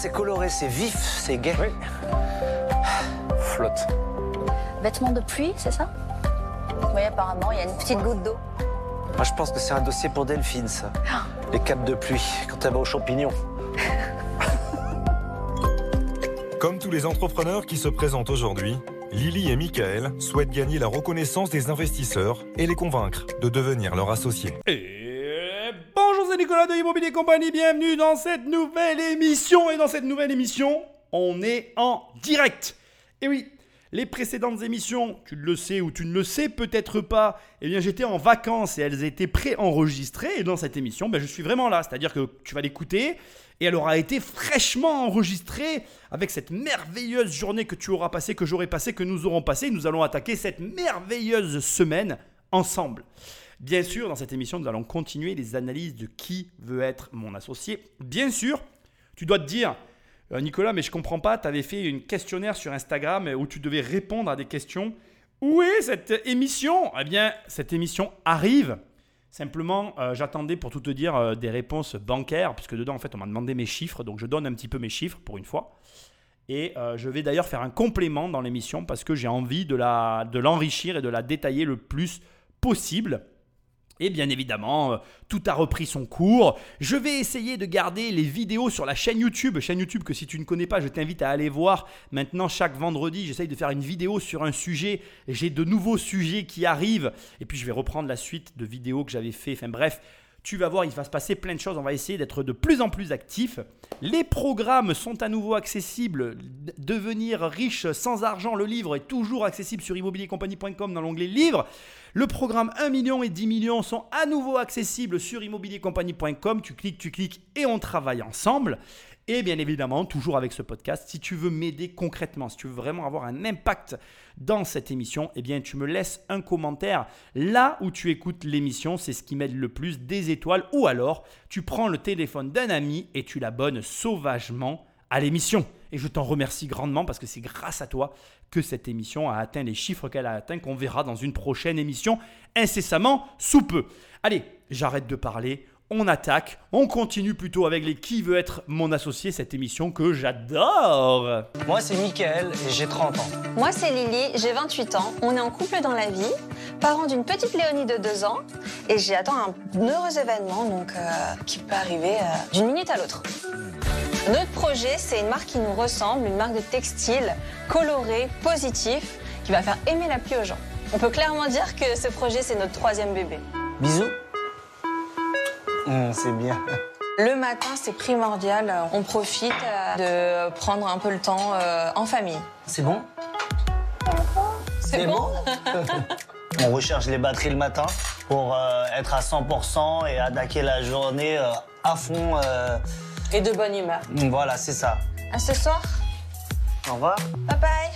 c'est coloré, c'est vif, c'est gai. Oui. Flotte. Vêtements de pluie, c'est ça? Oui, apparemment, il y a une petite goutte d'eau. Moi, je pense que c'est un dossier pour Delphine, ça. Les capes de pluie, quand elle va aux champignons. Comme tous les entrepreneurs qui se présentent aujourd'hui, Lily et Michael souhaitent gagner la reconnaissance des investisseurs et les convaincre de devenir leur associé. Et Nicolas de Immobilier Compagnie, bienvenue dans cette nouvelle émission. Et dans cette nouvelle émission, on est en direct. Et oui, les précédentes émissions, tu le sais ou tu ne le sais peut-être pas, eh bien j'étais en vacances et elles étaient préenregistrées. Et dans cette émission, ben, je suis vraiment là. C'est-à-dire que tu vas l'écouter et elle aura été fraîchement enregistrée avec cette merveilleuse journée que tu auras passée, que j'aurai passée, que nous aurons passée. Nous allons attaquer cette merveilleuse semaine ensemble. Bien sûr, dans cette émission, nous allons continuer les analyses de qui veut être mon associé. Bien sûr, tu dois te dire, euh, Nicolas, mais je comprends pas, tu avais fait une questionnaire sur Instagram où tu devais répondre à des questions. Où est cette émission? Eh bien, cette émission arrive. Simplement, euh, j'attendais pour tout te dire euh, des réponses bancaires, puisque dedans, en fait, on m'a demandé mes chiffres, donc je donne un petit peu mes chiffres pour une fois. Et je vais d'ailleurs faire un complément dans l'émission parce que j'ai envie de la- de l'enrichir et de la détailler le plus possible. Et bien évidemment, euh, tout a repris son cours. Je vais essayer de garder les vidéos sur la chaîne YouTube. Chaîne YouTube que si tu ne connais pas, je t'invite à aller voir. Maintenant, chaque vendredi, j'essaye de faire une vidéo sur un sujet. J'ai de nouveaux sujets qui arrivent. Et puis, je vais reprendre la suite de vidéos que j'avais fait. Enfin bref, tu vas voir, il va se passer plein de choses. On va essayer d'être de plus en plus actifs. Les programmes sont à nouveau accessibles. Devenir riche sans argent, le livre est toujours accessible sur immobiliercompagnie.com dans l'onglet livre. Le programme 1 million et 10 millions sont à nouveau accessibles sur immobiliercompagnie.com. Tu cliques, tu cliques et on travaille ensemble. Et bien évidemment, toujours avec ce podcast, si tu veux m'aider concrètement, si tu veux vraiment avoir un impact dans cette émission, eh bien tu me laisses un commentaire là où tu écoutes l'émission, c'est ce qui m'aide le plus, des étoiles, ou alors tu prends le téléphone d'un ami et tu l'abonnes sauvagement à l'émission. Et je t'en remercie grandement parce que c'est grâce à toi que cette émission a atteint les chiffres qu'elle a atteints, qu'on verra dans une prochaine émission incessamment sous peu. Allez, j'arrête de parler. On attaque, on continue plutôt avec les qui veut être mon associé, cette émission que j'adore. Moi, c'est Mickaël et j'ai 30 ans. Moi, c'est Lily, j'ai 28 ans. On est en couple dans la vie, parents d'une petite Léonie de 2 ans. Et j'attends un heureux événement donc, euh, qui peut arriver euh, d'une minute à l'autre. Notre projet, c'est une marque qui nous ressemble, une marque de textile coloré, positif, qui va faire aimer la pluie aux gens. On peut clairement dire que ce projet, c'est notre troisième bébé. Bisous. Hum, c'est bien. Le matin, c'est primordial. On profite euh, de prendre un peu le temps euh, en famille. C'est bon? C'est bon, On recharge les batteries le matin pour euh, être à 100% et attaquer la journée à fond. Et de bonne humeur. Voilà, c'est ça. À ce soir. Au revoir. Bye bye.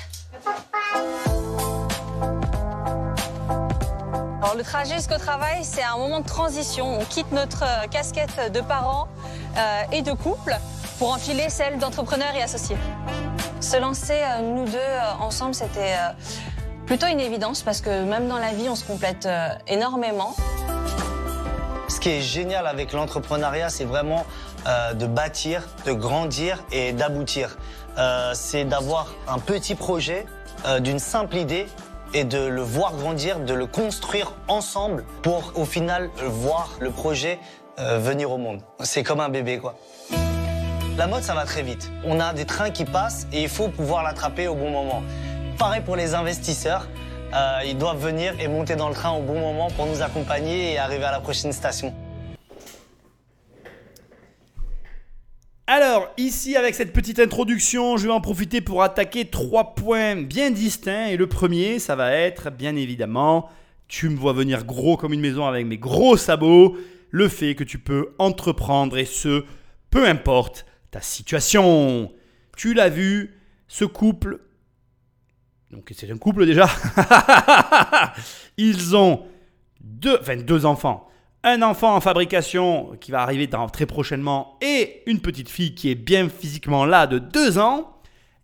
Alors, le trajet jusqu'au travail, c'est un moment de transition. On quitte notre euh, casquette de parents euh, et de couple pour enfiler celle d'entrepreneur et associé. Se lancer, euh, nous deux, euh, ensemble, c'était plutôt une évidence parce que même dans la vie, on se complète énormément. Ce qui est génial avec l'entrepreneuriat, c'est vraiment euh, de bâtir, de grandir et d'aboutir. Euh, c'est d'avoir un petit projet, euh, d'une simple idée et de le voir grandir, de le construire ensemble pour au final voir le projet euh, venir au monde. C'est comme un bébé quoi. La mode, ça va très vite. On a des trains qui passent et il faut pouvoir l'attraper au bon moment. Pareil pour les investisseurs. Euh, ils doivent venir et monter dans le train au bon moment pour nous accompagner et arriver à la prochaine station. Alors, ici, avec cette petite introduction, je vais en profiter pour attaquer trois points bien distincts. Et le premier, ça va être, bien évidemment, tu me vois venir gros comme une maison avec mes gros sabots, le fait que tu peux entreprendre et ce, peu importe ta situation. Tu l'as vu, ce couple, donc c'est un couple déjà, ils ont deux, enfin, deux enfants un enfant en fabrication qui va arriver très prochainement et une petite fille qui est bien physiquement là de deux ans.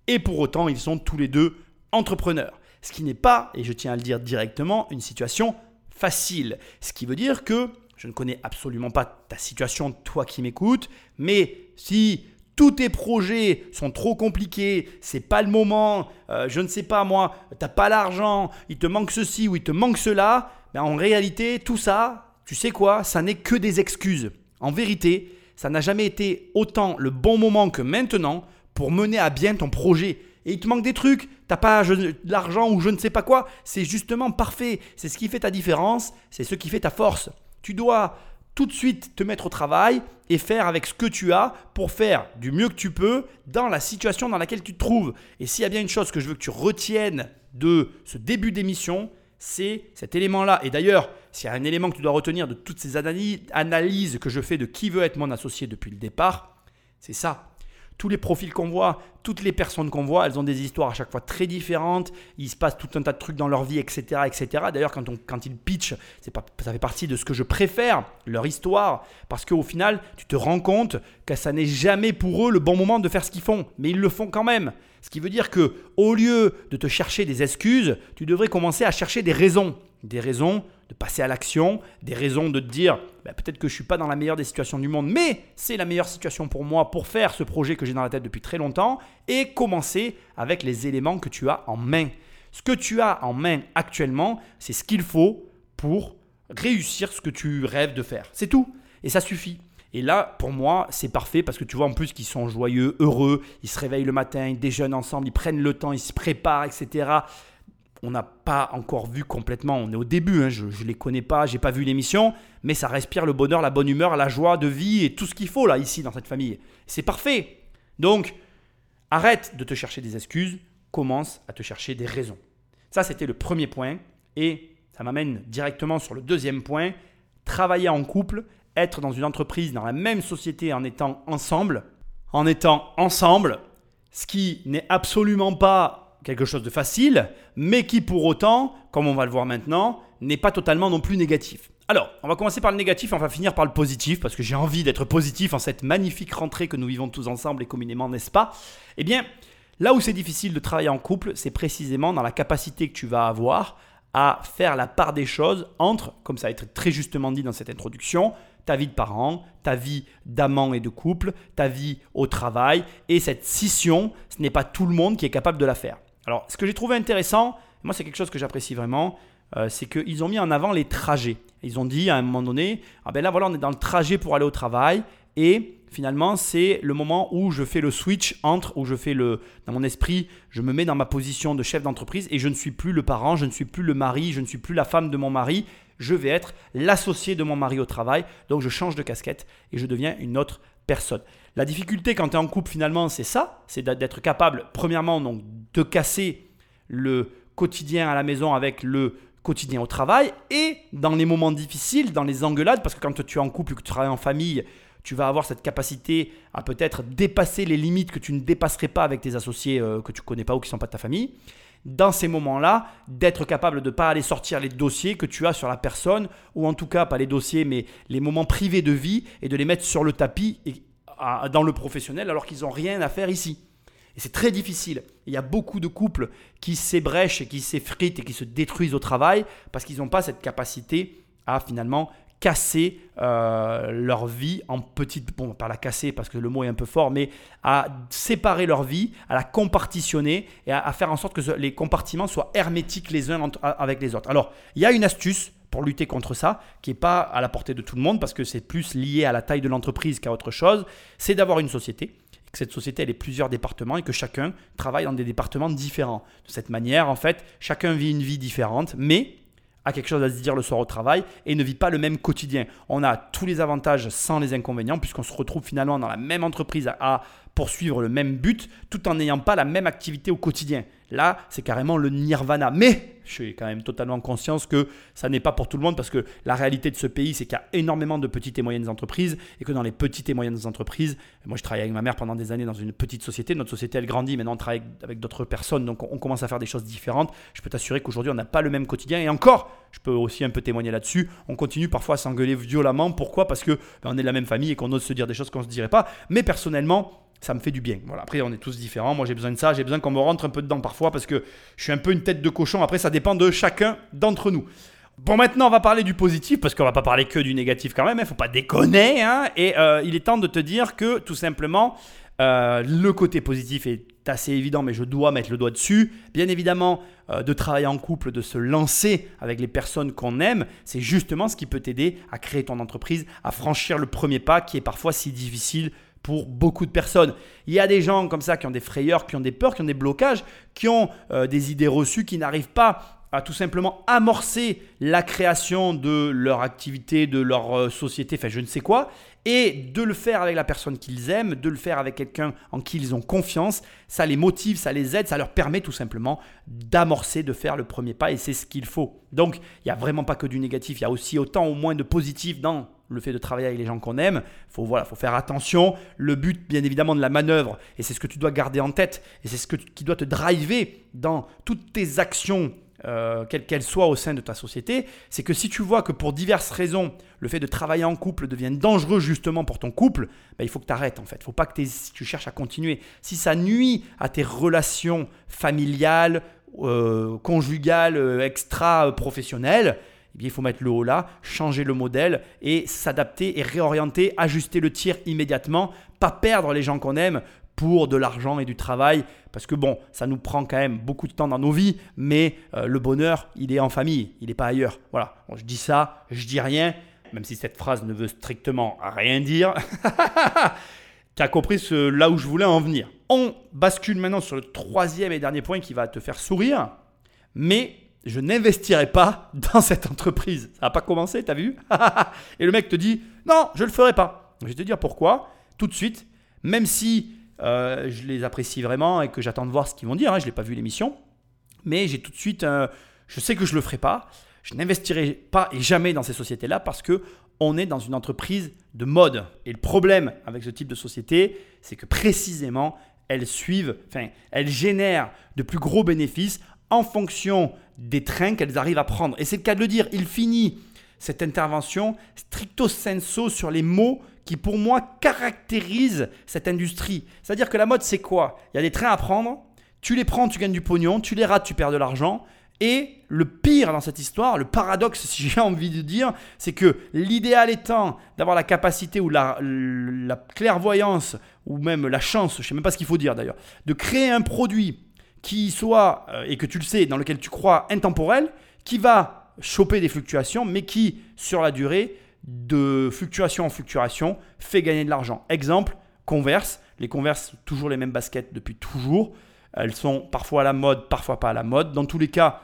Et pour autant, ils sont tous les deux entrepreneurs. Ce qui n'est pas, et je tiens à le dire directement, une situation facile. Ce qui veut dire que je ne connais absolument pas ta situation, toi qui m'écoutes, mais si tous tes projets sont trop compliqués, c'est pas le moment, euh, je ne sais pas moi, t'as pas l'argent, il te manque ceci ou il te manque cela, ben en réalité, tout ça, tu sais quoi, ça n'est que des excuses. En vérité, ça n'a jamais été autant le bon moment que maintenant pour mener à bien ton projet. Et il te manque des trucs, t'as pas de l'argent ou je ne sais pas quoi, c'est justement parfait. C'est ce qui fait ta différence, c'est ce qui fait ta force. Tu dois tout de suite te mettre au travail et faire avec ce que tu as pour faire du mieux que tu peux dans la situation dans laquelle tu te trouves. Et s'il y a bien une chose que je veux que tu retiennes de ce début d'émission, c'est cet élément-là. Et d'ailleurs, s'il y a un élément que tu dois retenir de toutes ces analyses que je fais de qui veut être mon associé depuis le départ, c'est ça tous les profils qu'on voit, toutes les personnes qu'on voit, elles ont des histoires à chaque fois très différentes. Il se passe tout un tas de trucs dans leur vie, etc. etc. D'ailleurs, quand, ils pitchent, pas, ça fait partie de ce que je préfère, leur histoire, parce qu'au final, tu te rends compte que ça n'est jamais pour eux le bon moment de faire ce qu'ils font, mais ils le font quand même. Ce qui veut dire que au lieu de te chercher des excuses, tu devrais commencer à chercher des raisons. Des raisons de passer à l'action, des raisons de te dire bah, peut-être que je ne suis pas dans la meilleure des situations du monde, mais c'est la meilleure situation pour moi pour faire ce projet que j'ai dans la tête depuis très longtemps et commencer avec les éléments que tu as en main. Ce que tu as en main actuellement, c'est ce qu'il faut pour réussir ce que tu rêves de faire. C'est tout. Et ça suffit. Et là, pour moi, c'est parfait parce que tu vois en plus qu'ils sont joyeux, heureux, ils se réveillent le matin, ils déjeunent ensemble, ils prennent le temps, ils se préparent, etc on n'a pas encore vu complètement, on est au début, hein, je ne les connais pas, j'ai pas vu l'émission, mais ça respire le bonheur, la bonne humeur, la joie de vie et tout ce qu'il faut là, ici, dans cette famille. C'est parfait. Donc, arrête de te chercher des excuses, commence à te chercher des raisons. Ça, c'était le premier point. Et ça m'amène directement sur le deuxième point. Travailler en couple, être dans une entreprise, dans la même société en étant ensemble. En étant ensemble, ce qui n'est absolument pas quelque chose de facile, mais qui pour autant, comme on va le voir maintenant, n'est pas totalement non plus négatif. Alors, on va commencer par le négatif, on va finir par le positif, parce que j'ai envie d'être positif en cette magnifique rentrée que nous vivons tous ensemble et communément, n'est-ce pas? Eh bien, là où c'est difficile de travailler en couple, c'est précisément dans la capacité que tu vas avoir à faire la part des choses entre, comme ça a été très justement dit dans cette introduction, ta vie de parent, ta vie d'amant et de couple, ta vie au travail, et cette scission, ce n'est pas tout le monde qui est capable de la faire. Alors, ce que j'ai trouvé intéressant, moi c'est quelque chose que j'apprécie vraiment, euh, c'est qu'ils ont mis en avant les trajets. Ils ont dit à un moment donné, ah ben là voilà, on est dans le trajet pour aller au travail et finalement c'est le moment où je fais le switch entre, où je fais le, dans mon esprit, je me mets dans ma position de chef d'entreprise et je ne suis plus le parent, je ne suis plus le mari, je ne suis plus la femme de mon mari, je vais être l'associé de mon mari au travail. Donc je change de casquette et je deviens une autre personne. La difficulté quand tu es en couple finalement, c'est ça, c'est d'être capable, premièrement, donc, de casser le quotidien à la maison avec le quotidien au travail et dans les moments difficiles, dans les engueulades, parce que quand tu es en couple, que tu travailles en famille, tu vas avoir cette capacité à peut-être dépasser les limites que tu ne dépasserais pas avec tes associés euh, que tu connais pas ou qui sont pas de ta famille. Dans ces moments-là, d'être capable de ne pas aller sortir les dossiers que tu as sur la personne, ou en tout cas pas les dossiers, mais les moments privés de vie, et de les mettre sur le tapis dans le professionnel alors qu'ils n'ont rien à faire ici. Et c'est très difficile. Il y a beaucoup de couples qui s'ébrèchent et qui s'effritent et qui se détruisent au travail parce qu'ils n'ont pas cette capacité à finalement casser euh, leur vie en petites, bon, pas la casser parce que le mot est un peu fort, mais à séparer leur vie, à la compartitionner et à, faire en sorte que les compartiments soient hermétiques les uns avec les autres. Alors, il y a une astuce pour lutter contre ça, qui n'est pas à la portée de tout le monde, parce que c'est plus lié à la taille de l'entreprise qu'à autre chose, c'est d'avoir une société, que cette société elle ait plusieurs départements et que chacun travaille dans des départements différents. De cette manière, en fait, chacun vit une vie différente, mais a quelque chose à se dire le soir au travail et ne vit pas le même quotidien. On a tous les avantages sans les inconvénients puisqu'on se retrouve finalement dans la même entreprise à poursuivre le même but tout en n'ayant pas la même activité au quotidien. Là, c'est carrément le nirvana. Mais je suis quand même totalement conscience que ça n'est pas pour tout le monde parce que la réalité de ce pays, c'est qu'il y a énormément de petites et moyennes entreprises et que dans les petites et moyennes entreprises, moi je travaille avec ma mère pendant des années dans une petite société, notre société elle grandit, maintenant on travaille avec d'autres personnes, donc on commence à faire des choses différentes. Je peux t'assurer qu'aujourd'hui on n'a pas le même quotidien et encore, je peux aussi un peu témoigner là-dessus, on continue parfois à s'engueuler violemment. Pourquoi? Parce que ben, on est de la même famille et qu'on ose se dire des choses qu'on ne se dirait pas. Mais personnellement, ça me fait du bien. Voilà. Après, on est tous différents. Moi, j'ai besoin de ça. J'ai besoin qu'on me rentre un peu dedans parfois parce que je suis un peu une tête de cochon. Après, ça dépend de chacun d'entre nous. Bon, maintenant, on va parler du positif parce qu'on va pas parler que du négatif quand même. Il hein. faut pas déconner. Hein. Et euh, il est temps de te dire que tout simplement, Euh, le côté positif est assez évident, mais je dois mettre le doigt dessus. Bien évidemment, euh, de travailler en couple, de se lancer avec les personnes qu'on aime, c'est justement ce qui peut t'aider à créer ton entreprise, à franchir le premier pas qui est parfois si difficile pour beaucoup de personnes. Il y a des gens comme ça qui ont des frayeurs, qui ont des peurs, qui ont des blocages, qui ont euh, des idées reçues, qui n'arrivent pas à tout simplement amorcer la création de leur activité, de leur euh, société, enfin je ne sais quoi, et de le faire avec la personne qu'ils aiment, de le faire avec quelqu'un en qui ils ont confiance, ça les motive, ça les aide, ça leur permet tout simplement d'amorcer, de faire le premier pas, et c'est ce qu'il faut. Donc il n'y a vraiment pas que du négatif, il y a aussi autant ou moins de positif dans le fait de travailler avec les gens qu'on aime. Faut voilà, faut faire attention. Le but, bien évidemment, de la manœuvre, et c'est ce que tu dois garder en tête, et c'est ce que, qui doit te driver dans toutes tes actions euh, quelle qu'elle soit au sein de ta société, c'est que si tu vois que pour diverses raisons, le fait de travailler en couple devient dangereux justement pour ton couple, ben, il faut que tu arrêtes en fait. Il faut pas que tu cherches à continuer. Si ça nuit à tes relations familiales, euh, conjugales, euh, extra-professionnelles, eh il faut mettre le haut là, changer le modèle et s'adapter et réorienter, ajuster le tir immédiatement, pas perdre les gens qu'on aime pour de l'argent et du travail. Parce que bon, ça nous prend quand même beaucoup de temps dans nos vies, mais euh, le bonheur, il est en famille, il n'est pas ailleurs. Voilà, je dis ça, je dis rien, même si cette phrase ne veut strictement rien dire. tu as compris ce, là où je voulais en venir. On bascule maintenant sur le troisième et dernier point qui va te faire sourire, mais je n'investirai pas dans cette entreprise. Ça n'a pas commencé, tu as vu Et le mec te dit, non, je ne le ferai pas. Je vais te dire pourquoi, tout de suite, même si euh, je les apprécie vraiment et que j'attends de voir ce qu'ils vont dire. Hein. Je n'ai pas vu l'émission. Mais j'ai tout de suite, euh, je sais que je ne le ferai pas. Je n'investirai pas et jamais dans ces sociétés-là parce que on est dans une entreprise de mode. Et le problème avec ce type de société, c'est que précisément, elles suivent, enfin, elles génèrent de plus gros bénéfices en fonction des trains qu'elles arrivent à prendre. Et c'est le cas de le dire. Il finit cette intervention stricto sensu sur les mots qui pour moi caractérise cette industrie. C'est-à-dire que la mode, c'est quoi? Il y a des trains à prendre, tu les prends, tu gagnes du pognon, tu les rates, tu perds de l'argent. Et le pire dans cette histoire, le paradoxe, si j'ai envie de dire, c'est que l'idéal étant d'avoir la capacité ou la, la, clairvoyance, ou même la chance, je ne sais même pas ce qu'il faut dire d'ailleurs, de créer un produit qui soit, euh, et que tu le sais, dans lequel tu crois intemporel, qui va choper des fluctuations, mais qui, sur la durée, de fluctuation en fluctuation fait gagner de l'argent. Exemple, Converse. Les Converse, toujours les mêmes baskets depuis toujours. Elles sont parfois à la mode, parfois pas à la mode. Dans tous les cas,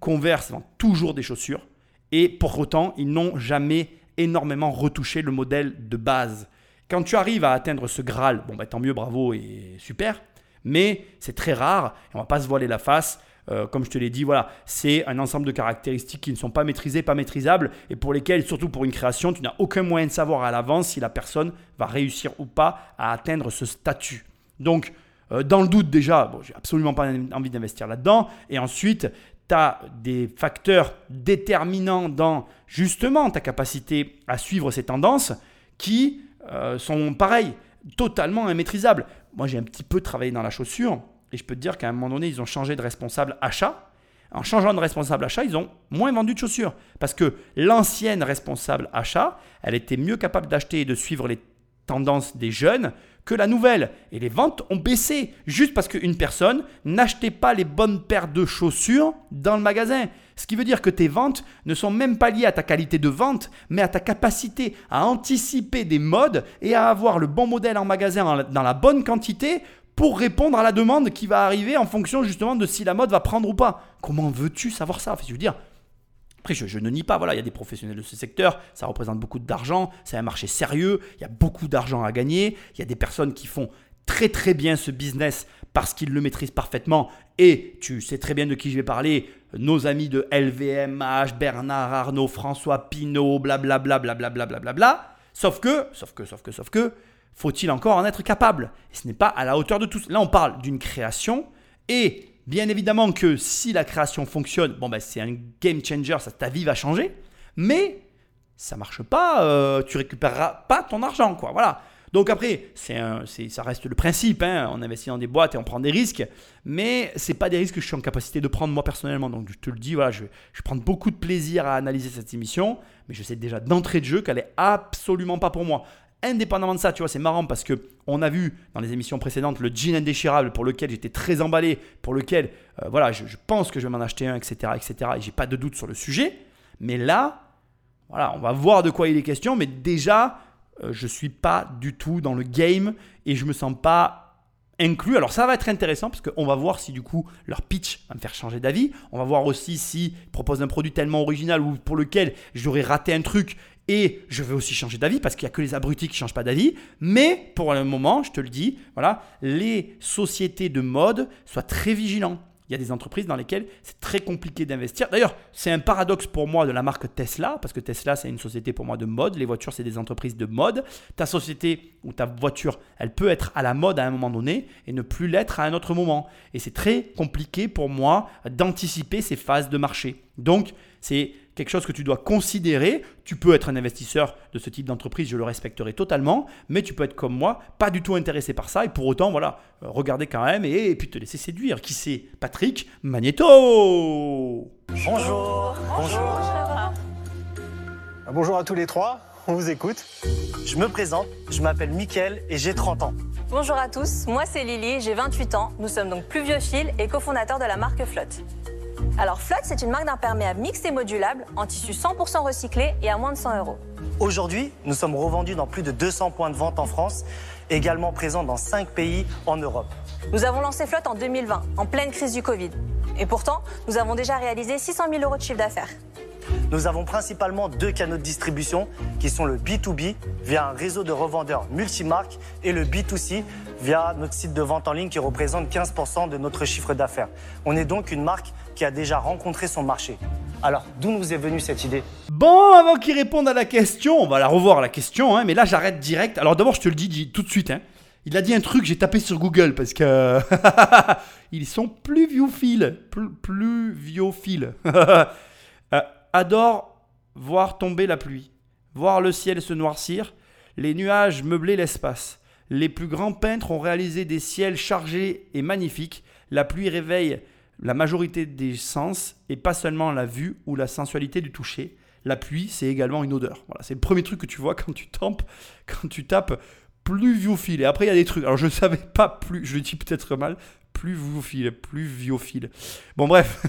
Converse vend toujours des chaussures. Et pour autant, ils n'ont jamais énormément retouché le modèle de base. Quand tu arrives à atteindre ce Graal, bon bah tant mieux, bravo et super. Mais c'est très rare, et on va pas se voiler la face. Euh, comme je te l'ai dit, voilà, c'est un ensemble de caractéristiques qui ne sont pas maîtrisées, pas maîtrisables, et pour lesquelles, surtout pour une création, tu n'as aucun moyen de savoir à l'avance si la personne va réussir ou pas à atteindre ce statut. Donc, euh, dans le doute déjà, bon, j'ai absolument pas envie d'investir là-dedans, et ensuite, tu as des facteurs déterminants dans justement ta capacité à suivre ces tendances qui euh, sont pareils, totalement immaîtrisables. Moi, j'ai un petit peu travaillé dans la chaussure. Et je peux te dire qu'à un moment donné, ils ont changé de responsable achat. En changeant de responsable achat, ils ont moins vendu de chaussures. Parce que l'ancienne responsable achat, elle était mieux capable d'acheter et de suivre les tendances des jeunes que la nouvelle. Et les ventes ont baissé juste parce qu'une personne n'achetait pas les bonnes paires de chaussures dans le magasin. Ce qui veut dire que tes ventes ne sont même pas liées à ta qualité de vente, mais à ta capacité à anticiper des modes et à avoir le bon modèle en magasin dans la bonne quantité pour répondre à la demande qui va arriver en fonction justement de si la mode va prendre ou pas. Comment veux-tu savoir ça? Je dire, après, je, ne nie pas, voilà, il y a des professionnels de ce secteur, ça représente beaucoup d'argent, c'est un marché sérieux, il y a beaucoup d'argent à gagner, il y a des personnes qui font très très bien ce business parce qu'ils le maîtrisent parfaitement et tu sais très bien de qui je vais parler, nos amis de LVMH, Bernard Arnault, François Pinault, blablabla, blablabla, blablabla. Sauf que, sauf que, sauf que, sauf que, faut-il encore en être capable? Ce n'est pas à la hauteur de tous. Là, on parle d'une création et bien évidemment que si la création fonctionne, bon ben c'est un game changer, ta vie va changer. Mais ça marche pas, euh, tu récupéreras pas ton argent, quoi. Voilà. Donc après, c'est ça reste le principe. Hein. On investit dans des boîtes et on prend des risques, mais c'est pas des risques que je suis en capacité de prendre moi personnellement. Donc je te le dis, voilà, je, je prends beaucoup de plaisir à analyser cette émission, mais je sais déjà d'entrée de jeu qu'elle est absolument pas pour moi indépendamment de ça, tu vois, c'est marrant parce que on a vu dans les émissions précédentes le jean indéchirable pour lequel j'étais très emballé, pour lequel, euh, voilà, je, je pense que je vais m'en acheter un, etc., etc. Et j'ai pas de doute sur le sujet. Mais là, voilà, on va voir de quoi il est question. Mais déjà, je suis pas du tout dans le game et je me sens pas inclus. Alors ça va être intéressant parce qu'on va voir si du coup leur pitch va me faire changer d'avis. On va voir aussi s'ils proposent un produit tellement original ou pour lequel j'aurais raté un truc et je vais aussi changer d'avis parce qu'il n'y a que les abrutis qui ne changent pas d'avis. Mais pour le moment, je te le dis, voilà, les sociétés de mode soient très vigilants. Il y a des entreprises dans lesquelles c'est très compliqué d'investir. D'ailleurs, c'est un paradoxe pour moi de la marque Tesla, parce que Tesla, c'est une société pour moi de mode. Les voitures, c'est des entreprises de mode. Ta société ou ta voiture, elle peut être à la mode à un moment donné et ne plus l'être à un autre moment. Et c'est très compliqué pour moi d'anticiper ces phases de marché. Donc, c'est quelque chose que tu dois considérer. Tu peux être un investisseur de ce type d'entreprise, je le respecterai totalement, mais tu peux être comme moi, pas du tout intéressé par ça, et pour autant, voilà, euh, regarder quand même et, puis te laisser séduire. Qui c'est? Patrick Magneto Bonjour. Bonjour. Bonjour à tous les trois, on vous écoute. Je me présente, je m'appelle Mickaël et j'ai 30 ans. Bonjour à tous, moi c'est Lily, j'ai 28 ans. Nous sommes donc Pluviophile et cofondateurs de la marque Flotte. Alors Flotte, c'est une marque d'imperméable mixte et modulable en tissu 100% recyclé et à moins de 100 euros. Aujourd'hui, nous sommes revendus dans plus de 200 points de vente en France, également présents dans 5 pays en Europe. Nous avons lancé Flotte en 2020, en pleine crise du Covid. Et pourtant, nous avons déjà réalisé 600 000 euros de chiffre d'affaires. Nous avons principalement deux canaux de distribution qui sont le B2B via un réseau de revendeurs multimarques et le B2C via notre site de vente en ligne qui représente 15% de notre chiffre d'affaires. On est donc une marque qui a déjà rencontré son marché. Alors, d'où nous est venue cette idée? Bon, avant qu'il réponde à la question, on va la revoir la question, hein, mais là j'arrête direct. Alors d'abord, je te le dis, tout de suite. hein. Il a dit un truc, j'ai tapé sur Google parce que ils sont pluviophiles, pl- pluviophiles. Euh, adore voir tomber la pluie, voir le ciel se noircir, les nuages meubler l'espace. Les plus grands peintres ont réalisé des ciels chargés et magnifiques. La pluie réveille la majorité des sens et pas seulement la vue ou la sensualité du toucher. La pluie, c'est également une odeur. Voilà, c'est le premier truc que tu vois quand tu tapes, quand tu tapes pluviophile. Et après, il y a des trucs. Alors, je ne savais pas plus, je le dis peut-être mal, pluviophile, pluviophile. Bon, bref,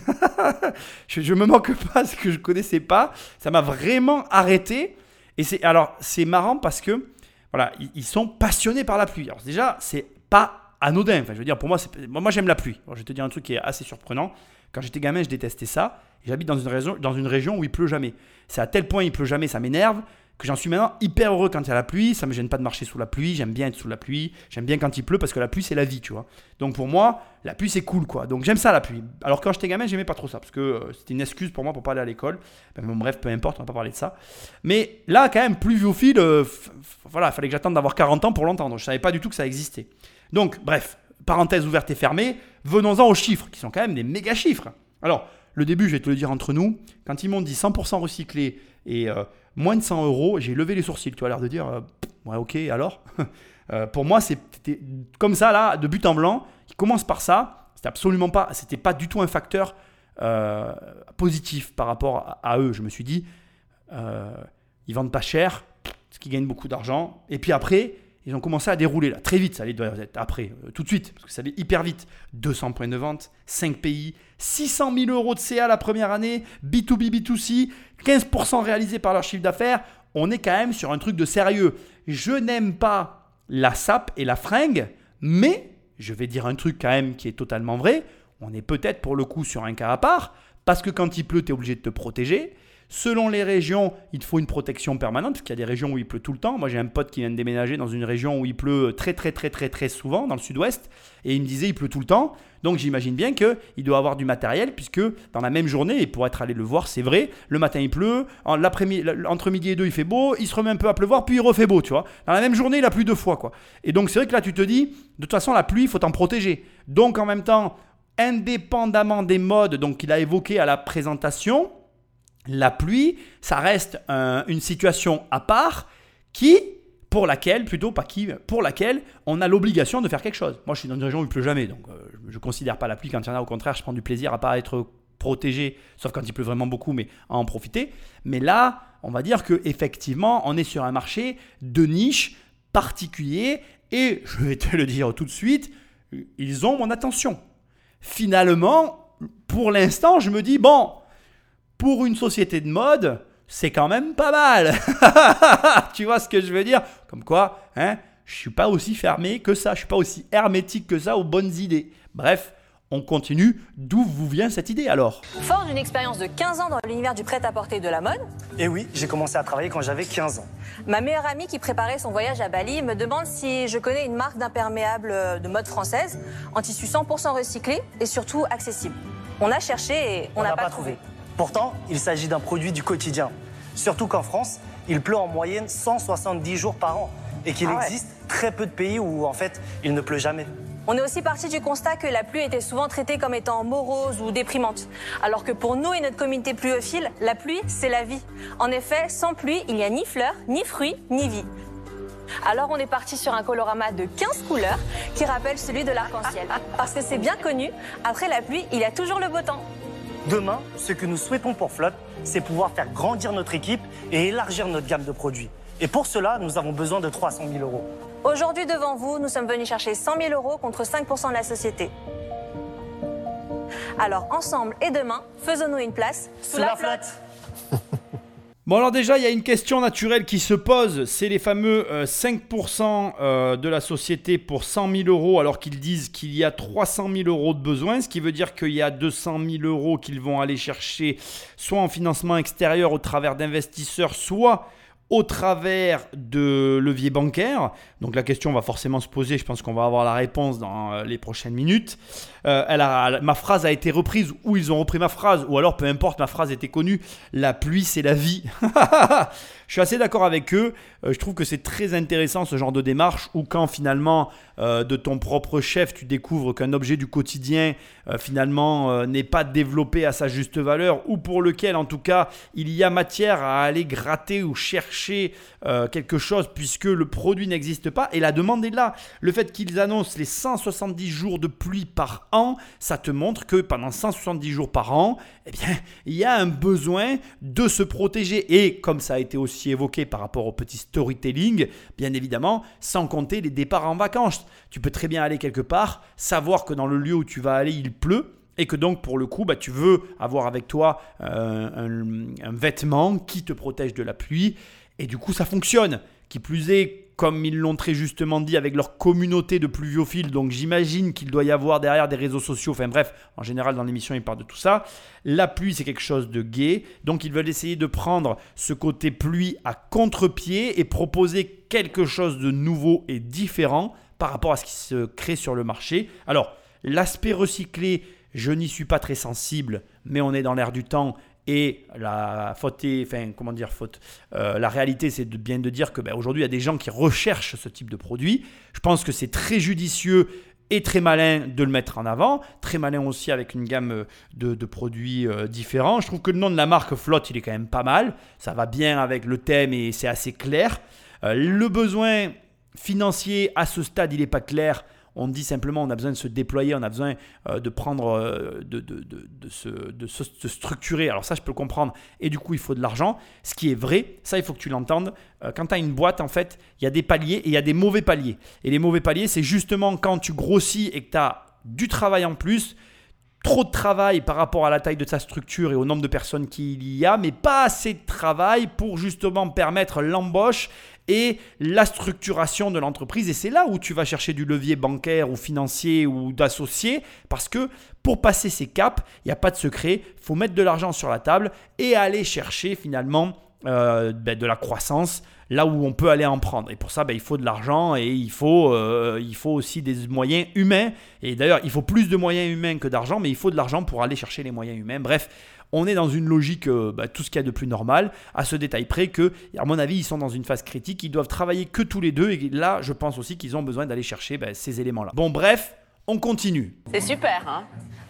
je, je me manque pas ce que je connaissais pas. Ça m'a vraiment arrêté. Et c'est alors, c'est marrant parce que voilà, ils, ils sont passionnés par la pluie. Alors, déjà, c'est pas anodin. Enfin, je veux dire, pour moi, moi, j'aime la pluie. Je vais te dire un truc qui est assez surprenant. Quand j'étais gamin, je détestais ça. J'habite dans une région, dans une région où il pleut jamais. C'est à tel point il pleut jamais, ça m'énerve que j'en suis maintenant hyper heureux quand il y a la pluie. Ça me gêne pas de marcher sous la pluie. J'aime bien être sous la pluie. J'aime bien quand il pleut parce que la pluie c'est la vie, tu vois. Donc pour moi, la pluie c'est cool, quoi. Donc j'aime ça la pluie. Alors quand j'étais gamin, j'aimais pas trop ça parce que euh, c'était une excuse pour moi pour pas aller à l'école. Ben, bon, bref, peu importe, on va pas parler de ça. Mais là, quand même, pluviophile, euh, voilà, fallait que j'attende d'avoir 40 ans pour l'entendre. Je savais pas du tout que ça existait. Donc, bref, parenthèse ouverte et fermée, venons-en aux chiffres, qui sont quand même des méga chiffres. Alors, le début, je vais te le dire entre nous, quand ils m'ont dit 100% recyclé et euh, moins de 100 euros, j'ai levé les sourcils. Tu as l'air de dire, euh, ok, alors Euh, Pour moi, c'était comme ça, là, de but en blanc. Ils commencent par ça. C'était absolument pas, c'était pas du tout un facteur euh, positif par rapport à, à eux. Je me suis dit, ils vendent pas cher, parce qu'ils gagnent beaucoup d'argent. Et puis après, ils ont commencé à dérouler là, très vite. Ça allait être après, euh, tout de suite, parce que ça allait hyper vite. 200 points de vente, 5 pays, 600 000 euros de CA la première année, B2B, B2C, 15% réalisé par leur chiffre d'affaires. On est quand même sur un truc de sérieux. Je n'aime pas la sape et la fringue, mais je vais dire un truc quand même qui est totalement vrai. On est peut-être pour le coup sur un cas à part, parce que quand il pleut, tu es obligé de te protéger. Selon les régions, il faut une protection permanente, parce qu'il y a des régions où il pleut tout le temps. Moi, j'ai un pote qui vient de déménager dans une région où il pleut très, très, très, très, très souvent, dans le sud-ouest, et il me disait il pleut tout le temps. Donc, j'imagine bien qu'il doit avoir du matériel, puisque dans la même journée, et pour être allé le voir, c'est vrai, le matin il pleut, en entre midi et deux, il fait beau, il se remet un peu à pleuvoir, puis il refait beau, tu vois. Dans la même journée, il a plu deux fois, quoi. Et donc, c'est vrai que là, tu te dis, de toute façon, la pluie, il faut t'en protéger. Donc, en même temps, indépendamment des modes qu'il a évoqué à la présentation, la pluie, ça reste un- une situation à part qui, pour laquelle, plutôt pas qui, pour laquelle on a l'obligation de faire quelque chose. Moi, je suis dans une région où il pleut jamais, donc euh, je ne considère pas la pluie quand il y en a. Au contraire, je prends du plaisir à pas être protégé, sauf quand il pleut vraiment beaucoup, mais à en profiter. Mais là, on va dire que effectivement, on est sur un marché de niche particuliers et je vais te le dire tout de suite, ils ont mon attention. Finalement, pour l'instant, je me dis, bon, pour une société de mode, c'est quand même pas mal. tu vois ce que je veux dire? Comme quoi, hein, je suis pas aussi fermé que ça, je suis pas aussi hermétique que ça aux bonnes idées. Bref, on continue. D'où vous vient cette idée alors? Fort d'une expérience de 15 ans dans l'univers du prêt-à-porter et de la mode, Et oui, j'ai commencé à travailler quand j'avais 15 ans. ma meilleure amie qui préparait son voyage à Bali me demande si je connais une marque d'imperméable euh, de mode française en tissu 100% recyclé et surtout accessible. On a cherché et on n'a pas, trouvé. Pourtant, il s'agit d'un produit du quotidien. Surtout qu'en France, il pleut en moyenne 170 jours par an et qu'il Ah ouais. existe très peu de pays où en fait il ne pleut jamais. On est aussi parti du constat que la pluie était souvent traitée comme étant morose ou déprimante. Alors que pour nous et notre communauté pluophile, la pluie, c'est la vie. En effet, sans pluie, il n'y a ni fleurs, ni fruits, ni vie. Alors on est parti sur un colorama de 15 couleurs qui rappelle celui de l'arc-en-ciel. Parce que c'est bien connu, après la pluie, il y a toujours le beau temps. Demain, ce que nous souhaitons pour Flot, c'est pouvoir faire grandir notre équipe et élargir notre gamme de produits. Et pour cela, nous avons besoin de 300 000 euros. Aujourd'hui devant vous, nous sommes venus chercher 100 000 euros contre 5% de la société. Alors ensemble et demain, faisons-nous une place sous, la, flotte. Bon alors déjà, il y a une question naturelle qui se pose, c'est les fameux euh, 5% euh, de la société pour 100 000 euros alors qu'ils disent qu'il y a 300 000 euros de besoin, ce qui veut dire qu'il y a 200 000 euros qu'ils vont aller chercher soit en financement extérieur au travers d'investisseurs, soit au travers de leviers bancaires. Donc la question va forcément se poser, je pense qu'on va avoir la réponse dans euh, les prochaines minutes. Euh, ma phrase a été reprise, ou ils ont repris ma phrase, ou alors peu importe, ma phrase était connue, la pluie c'est la vie. je suis assez d'accord avec eux, Euh, je trouve que c'est très intéressant ce genre de démarche, où quand finalement euh, de ton propre chef tu découvres qu'un objet du quotidien euh, finalement euh, n'est pas développé à sa juste valeur, ou pour lequel en tout cas il y a matière à aller gratter ou chercher quelque chose puisque le produit n'existe pas et la demande est là. Le fait qu'ils annoncent les 170 jours de pluie par an, ça te montre que pendant 170 jours par an, eh bien, il y a un besoin de se protéger. Et comme ça a été aussi évoqué par rapport au petit storytelling, bien évidemment, sans compter les départs en vacances. Tu peux très bien aller quelque part, savoir que dans le lieu où tu vas aller, il pleut. Et que donc, pour le coup, bah, tu veux avoir avec toi euh, un, un vêtement qui te protège de la pluie. Et du coup, ça fonctionne. Qui plus est, comme ils l'ont très justement dit, avec leur communauté de pluviophiles. Donc, j'imagine qu'il doit y avoir derrière des réseaux sociaux. Enfin, bref, en général, dans l'émission, ils parlent de tout ça. La pluie, c'est quelque chose de gai. Donc, ils veulent essayer de prendre ce côté pluie à contre-pied et proposer quelque chose de nouveau et différent par rapport à ce qui se crée sur le marché. Alors, l'aspect recyclé, je n'y suis pas très sensible, mais on est dans l'air du temps et la faute, est- enfin comment dire faute, Euh, la réalité c'est bien de dire que ben, aujourd'hui il y a des gens qui recherchent ce type de produit. Je pense que c'est très judicieux et très malin de le mettre en avant, très malin aussi avec une gamme de, de produits euh, différents. Je trouve que le nom de la marque Flotte il est quand même pas mal, ça va bien avec le thème et c'est assez clair. Euh, le besoin financier à ce stade il n'est pas clair. On dit simplement on a besoin de se déployer, on a besoin euh, de prendre, euh, de, de, de, se, se- structurer. Alors ça, je peux le comprendre. Et du coup, il faut de l'argent. Ce qui est vrai, ça, il faut que tu l'entendes. Euh, quand tu as une boîte, en fait, il y a des paliers et il y a des mauvais paliers. Et les mauvais paliers, c'est justement quand tu grossis et que tu as du travail en plus, trop de travail par rapport à la taille de ta structure et au nombre de personnes qu'il y a, mais pas assez de travail pour justement permettre l'embauche et la structuration de l'entreprise. Et c'est là où tu vas chercher du levier bancaire ou financier ou d'associé, parce que pour passer ces caps, il n'y a pas de secret, faut mettre de l'argent sur la table et aller chercher finalement euh, ben, de la croissance là où on peut aller en prendre. Et pour ça, ben, il faut de l'argent et il faut, euh, il faut aussi des moyens humains. Et d'ailleurs, il faut plus de moyens humains que d'argent, mais il faut de l'argent pour aller chercher les moyens humains. Bref, on est dans une logique, euh, ben, tout ce qu'il y a de plus normal, à ce détail près que, à mon avis, ils sont dans une phase critique, ils doivent travailler que tous les deux. Et là, je pense aussi qu'ils ont besoin d'aller chercher ben, ces éléments-là. Bon, bref, on continue. C'est super, hein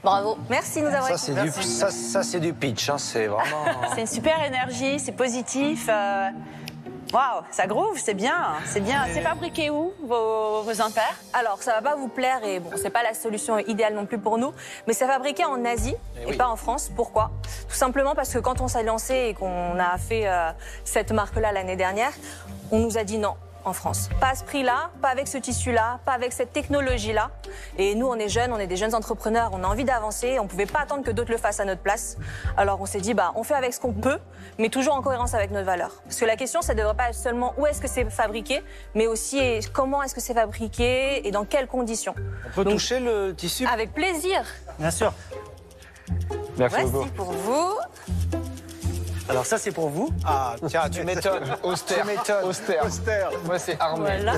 Bravo. Merci de nous avoir écoutés. ça, ça, c'est du pitch, hein, c'est vraiment. C'est une super énergie, c'est positif. euh, Waouh, ça groove, c'est bien, c'est bien. C'est fabriqué où, vos, vos impairs? Alors, ça va pas vous plaire et bon, c'est pas la solution idéale non plus pour nous, mais c'est fabriqué en Asie et, oui. pas en France. Pourquoi? Tout simplement parce que quand on s'est lancé et qu'on a fait euh, cette marque-là l'année dernière, on nous a dit non. En France. Pas à ce prix-là, pas avec ce tissu-là, pas avec cette technologie-là. Et nous, on est jeunes, on est des jeunes entrepreneurs, on a envie d'avancer, on pouvait pas attendre que d'autres le fassent à notre place. Alors on s'est dit, bah, on fait avec ce qu'on peut, mais toujours en cohérence avec notre valeur. Parce que la question, ça devrait pas être seulement où est-ce que c'est fabriqué, mais aussi comment est-ce que c'est fabriqué et dans quelles conditions. On peut Donc- toucher le tissu? Avec plaisir. Bien sûr. Merci Voici beaucoup. pour vous. Alors ça, c'est pour vous. Ah, tiens, tu m'étonnes. Austère. Tu m'étonnes. Austère. Austère. Moi, c'est armé. Voilà.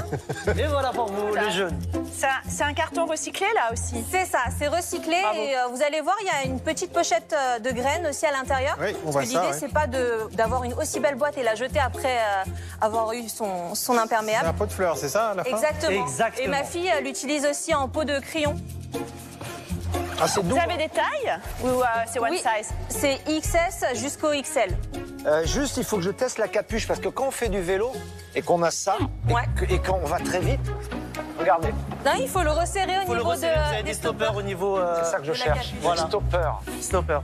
Et voilà pour vous, le jaune. Ça, C'est un carton recyclé là aussi. C'est ça, c'est recyclé Bravo. et euh, vous allez voir, il y a une petite pochette euh, de graines aussi à l'intérieur. Oui, on Parce voit que ça, l'idée, ouais. c'est pas de- d'avoir une aussi belle boîte et la jeter après euh, avoir eu son, son C'est imperméable. un pot de fleurs, c'est ça à la fin? Exactement. Exactement. Et ma fille l'utilise aussi en pot de crayon. Ah. Vous avez des tailles ou euh, c'est one Oui. size? C'est XS jusqu'au XL. Euh, juste, il faut que je teste la capuche parce que quand on fait du vélo et qu'on a ça et, que- et quand on va très vite, regardez, Non, il faut le resserrer au Faut le niveau resserrer, vous de, avez des stoppers au niveau euh, c'est ça que je cherche. Voilà. Stopper. stopper.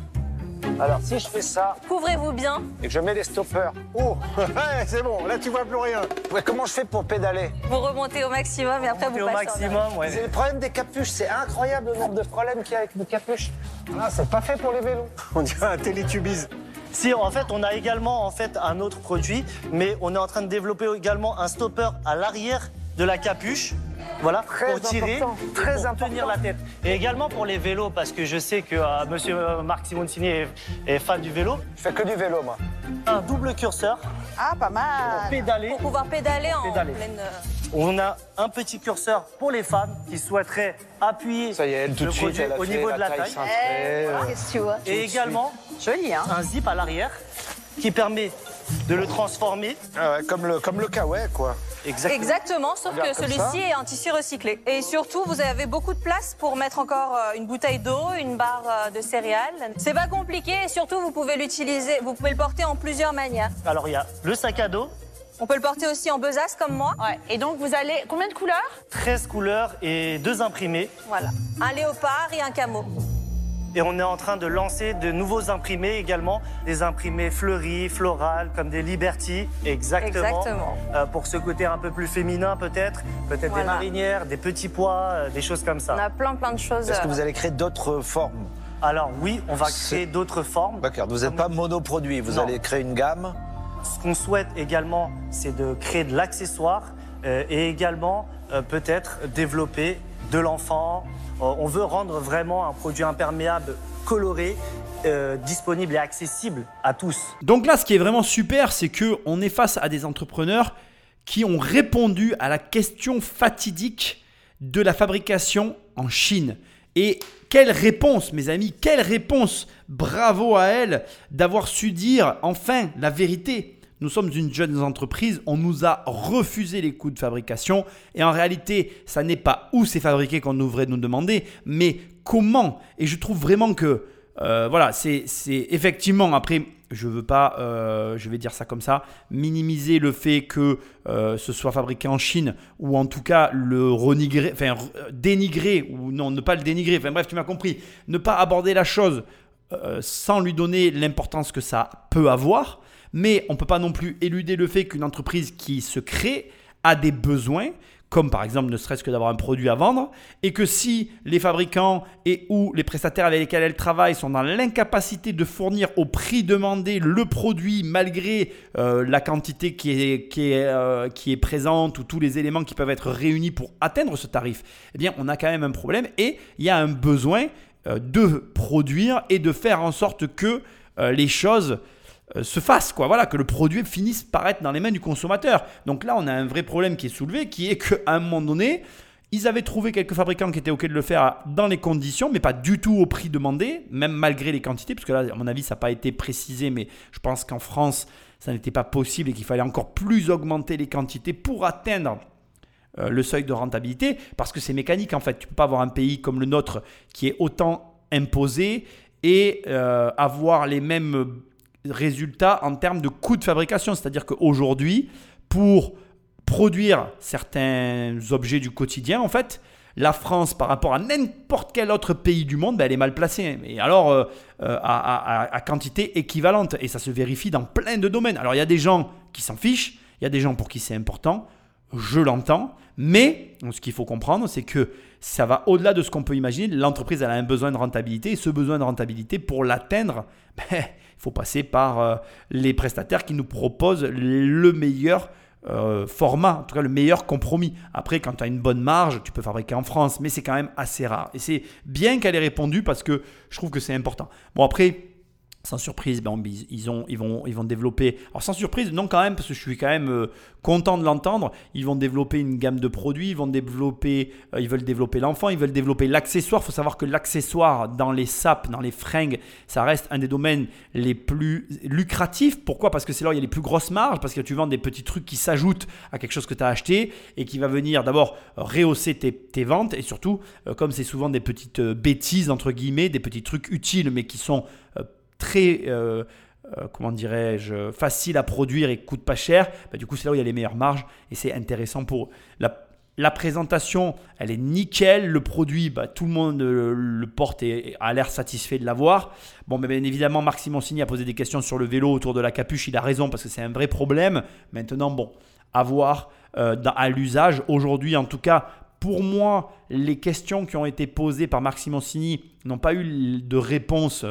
Alors, si je fais ça Couvrez-vous bien. et que je mets les stoppers, Oh, c'est bon, là tu vois plus rien. ouais, comment je fais pour pédaler? Vous remontez au maximum et après vous Et au passez en maximum, C'est ouais. le problème des capuches, c'est incroyable le nombre de problèmes qu'il y a avec les capuches. Ah, c'est pas fait pour les vélos. On dirait un télétubise. Si, en fait, on a également en fait un autre produit, mais on est en train de développer également un stopper à l'arrière de la capuche. Voilà, Très pour tirer, important, très pour tenir la tête. Et également pour les vélos, parce que je sais que euh, Monsieur euh, Marc Simoncini est, est fan du vélo. Je fais que du vélo, moi. Un double curseur Ah, pas mal. pour pédaler. Pour pouvoir pédaler en Pédaler. pleine. euh, On a un petit curseur pour les femmes qui souhaiteraient appuyer Ça y est, elle tout le de suite, produit elle a au fait niveau la de la taille Eh, tu vois? Et également Joli, hein? un zip à l'arrière qui permet de le transformer. ah ouais, comme le comme le kawaii, quoi. Exactement. Exactement, sauf que celui-ci est en tissu recyclé. Et surtout, vous avez beaucoup de place pour mettre encore euh, une bouteille d'eau, une barre euh, de céréales. C'est pas compliqué et surtout, vous pouvez l'utiliser, vous pouvez le porter en plusieurs manières. Alors il y a le sac à dos, On peut le porter aussi en besace comme moi. Ouais. Et donc vous allez. Combien de couleurs? 13 couleurs et deux imprimés. Voilà. Un léopard et un camo. Et on est en train de lancer de nouveaux imprimés également, des imprimés fleuris, florales, comme des Liberty, exactement. Exactement. Euh, pour ce côté un peu plus féminin peut-être, peut-être des marinières, des petits pois, euh, des choses comme On ça. a plein plein de choses. Est-ce que euh, vous allez créer d'autres formes? Alors oui, on va créer d'autres formes. D'accord, vous n'êtes pas monoproduit, vous Non. allez créer une gamme? Ce qu'on souhaite également, c'est de créer de l'accessoire euh, et également euh, peut-être développer de l'enfant. Euh, on veut rendre vraiment un produit imperméable coloré, euh, disponible et accessible à tous. Donc là, ce qui est vraiment super, c'est que on est face à des entrepreneurs qui ont répondu à la question fatidique de la fabrication en Chine. Et quelle réponse, mes amis, quelle réponse Bravo à elle d'avoir su dire enfin la vérité. Nous sommes une jeune entreprise, on nous a refusé les coûts de fabrication et en réalité, ça n'est pas où c'est fabriqué qu'on devrait nous demander, mais comment. Et je trouve vraiment que euh, voilà, c'est effectivement après. Je veux pas, euh, je vais dire ça comme ça, minimiser le fait que euh, ce soit fabriqué en Chine ou en tout cas le renigrer, enfin re- dénigrer ou non, ne pas le dénigrer. Enfin bref, tu m'as compris. Ne pas aborder la chose sans lui donner l'importance que ça peut avoir. Mais on ne peut pas non plus éluder le fait qu'une entreprise qui se crée a des besoins, comme par exemple ne serait-ce que d'avoir un produit à vendre, et que si les fabricants et ou les prestataires avec lesquels elle travaille sont dans l'incapacité de fournir au prix demandé le produit malgré euh, la quantité euh, qui est présente ou tous les éléments qui peuvent être réunis pour atteindre ce tarif, eh bien on a quand même un problème et il y a un besoin euh, de produire et de faire en sorte que les choses se fassent, quoi. Voilà, que le produit finisse par être dans les mains du consommateur. Donc là, on a un vrai problème qui est soulevé, qui est qu'à un moment donné, ils avaient trouvé quelques fabricants qui étaient OK de le faire dans les conditions, mais pas du tout au prix demandé, même malgré les quantités, parce que là, à mon avis, ça n'a pas été précisé, mais je pense qu'en France, ça n'était pas possible et qu'il fallait encore plus augmenter les quantités pour atteindre euh, le seuil de rentabilité, parce que c'est mécanique en fait. Tu peux pas avoir un pays comme le nôtre qui est autant imposé et euh, avoir les mêmes résultats en termes de coûts de fabrication. C'est-à-dire qu'aujourd'hui, pour produire certains objets du quotidien, en fait, la France, par rapport à n'importe quel autre pays du monde, ben, elle est mal placée. Et alors, euh, euh, à, quantité équivalente. Et ça se vérifie dans plein de domaines. Alors, il y a des gens qui s'en fichent, il y a des gens pour qui c'est important. je l'entends, mais ce qu'il faut comprendre, c'est que ça va au-delà de ce qu'on peut imaginer. L'entreprise, elle a un besoin de rentabilité, et ce besoin de rentabilité, pour l'atteindre, ben, faut passer par euh, les prestataires qui nous proposent le meilleur euh, format, en tout cas le meilleur compromis. Après, quand tu as une bonne marge, tu peux fabriquer en France, mais c'est quand même assez rare. Et c'est bien qu'elle ait répondu parce que je trouve que c'est important. Bon, après, sans surprise, ben, ils, ont, ils, vont, développer. Alors, sans surprise, non, quand même, parce que je suis quand même euh, content de l'entendre. Ils vont développer une gamme de produits, ils vont développer, euh, ils veulent développer l'enfant, ils veulent développer l'accessoire. Il faut savoir que l'accessoire dans les sapes, dans les fringues, ça reste un des domaines les plus lucratifs. Pourquoi? Parce que c'est là où il y a les plus grosses marges, parce que tu vends des petits trucs qui s'ajoutent à quelque chose que tu as acheté et qui va venir d'abord rehausser tes, tes, ventes et surtout, euh, comme c'est souvent des petites bêtises, entre guillemets, des petits trucs utiles mais qui sont très, euh, euh, comment dirais-je, facile à produire et coûte pas cher, bah, du coup c'est là où il y a les meilleures marges et c'est intéressant pour la, la présentation, elle est nickel. Le produit, bah, tout le monde le, porte et a l'air satisfait de l'avoir. Bon, mais bien évidemment, Marc Simoncini a posé des questions sur le vélo autour de la capuche. Il a raison parce que c'est un vrai problème. Maintenant, bon, à voir euh, à l'usage. Aujourd'hui, en tout cas, pour moi, les questions qui ont été posées par Marc Simoncini n'ont pas eu de réponse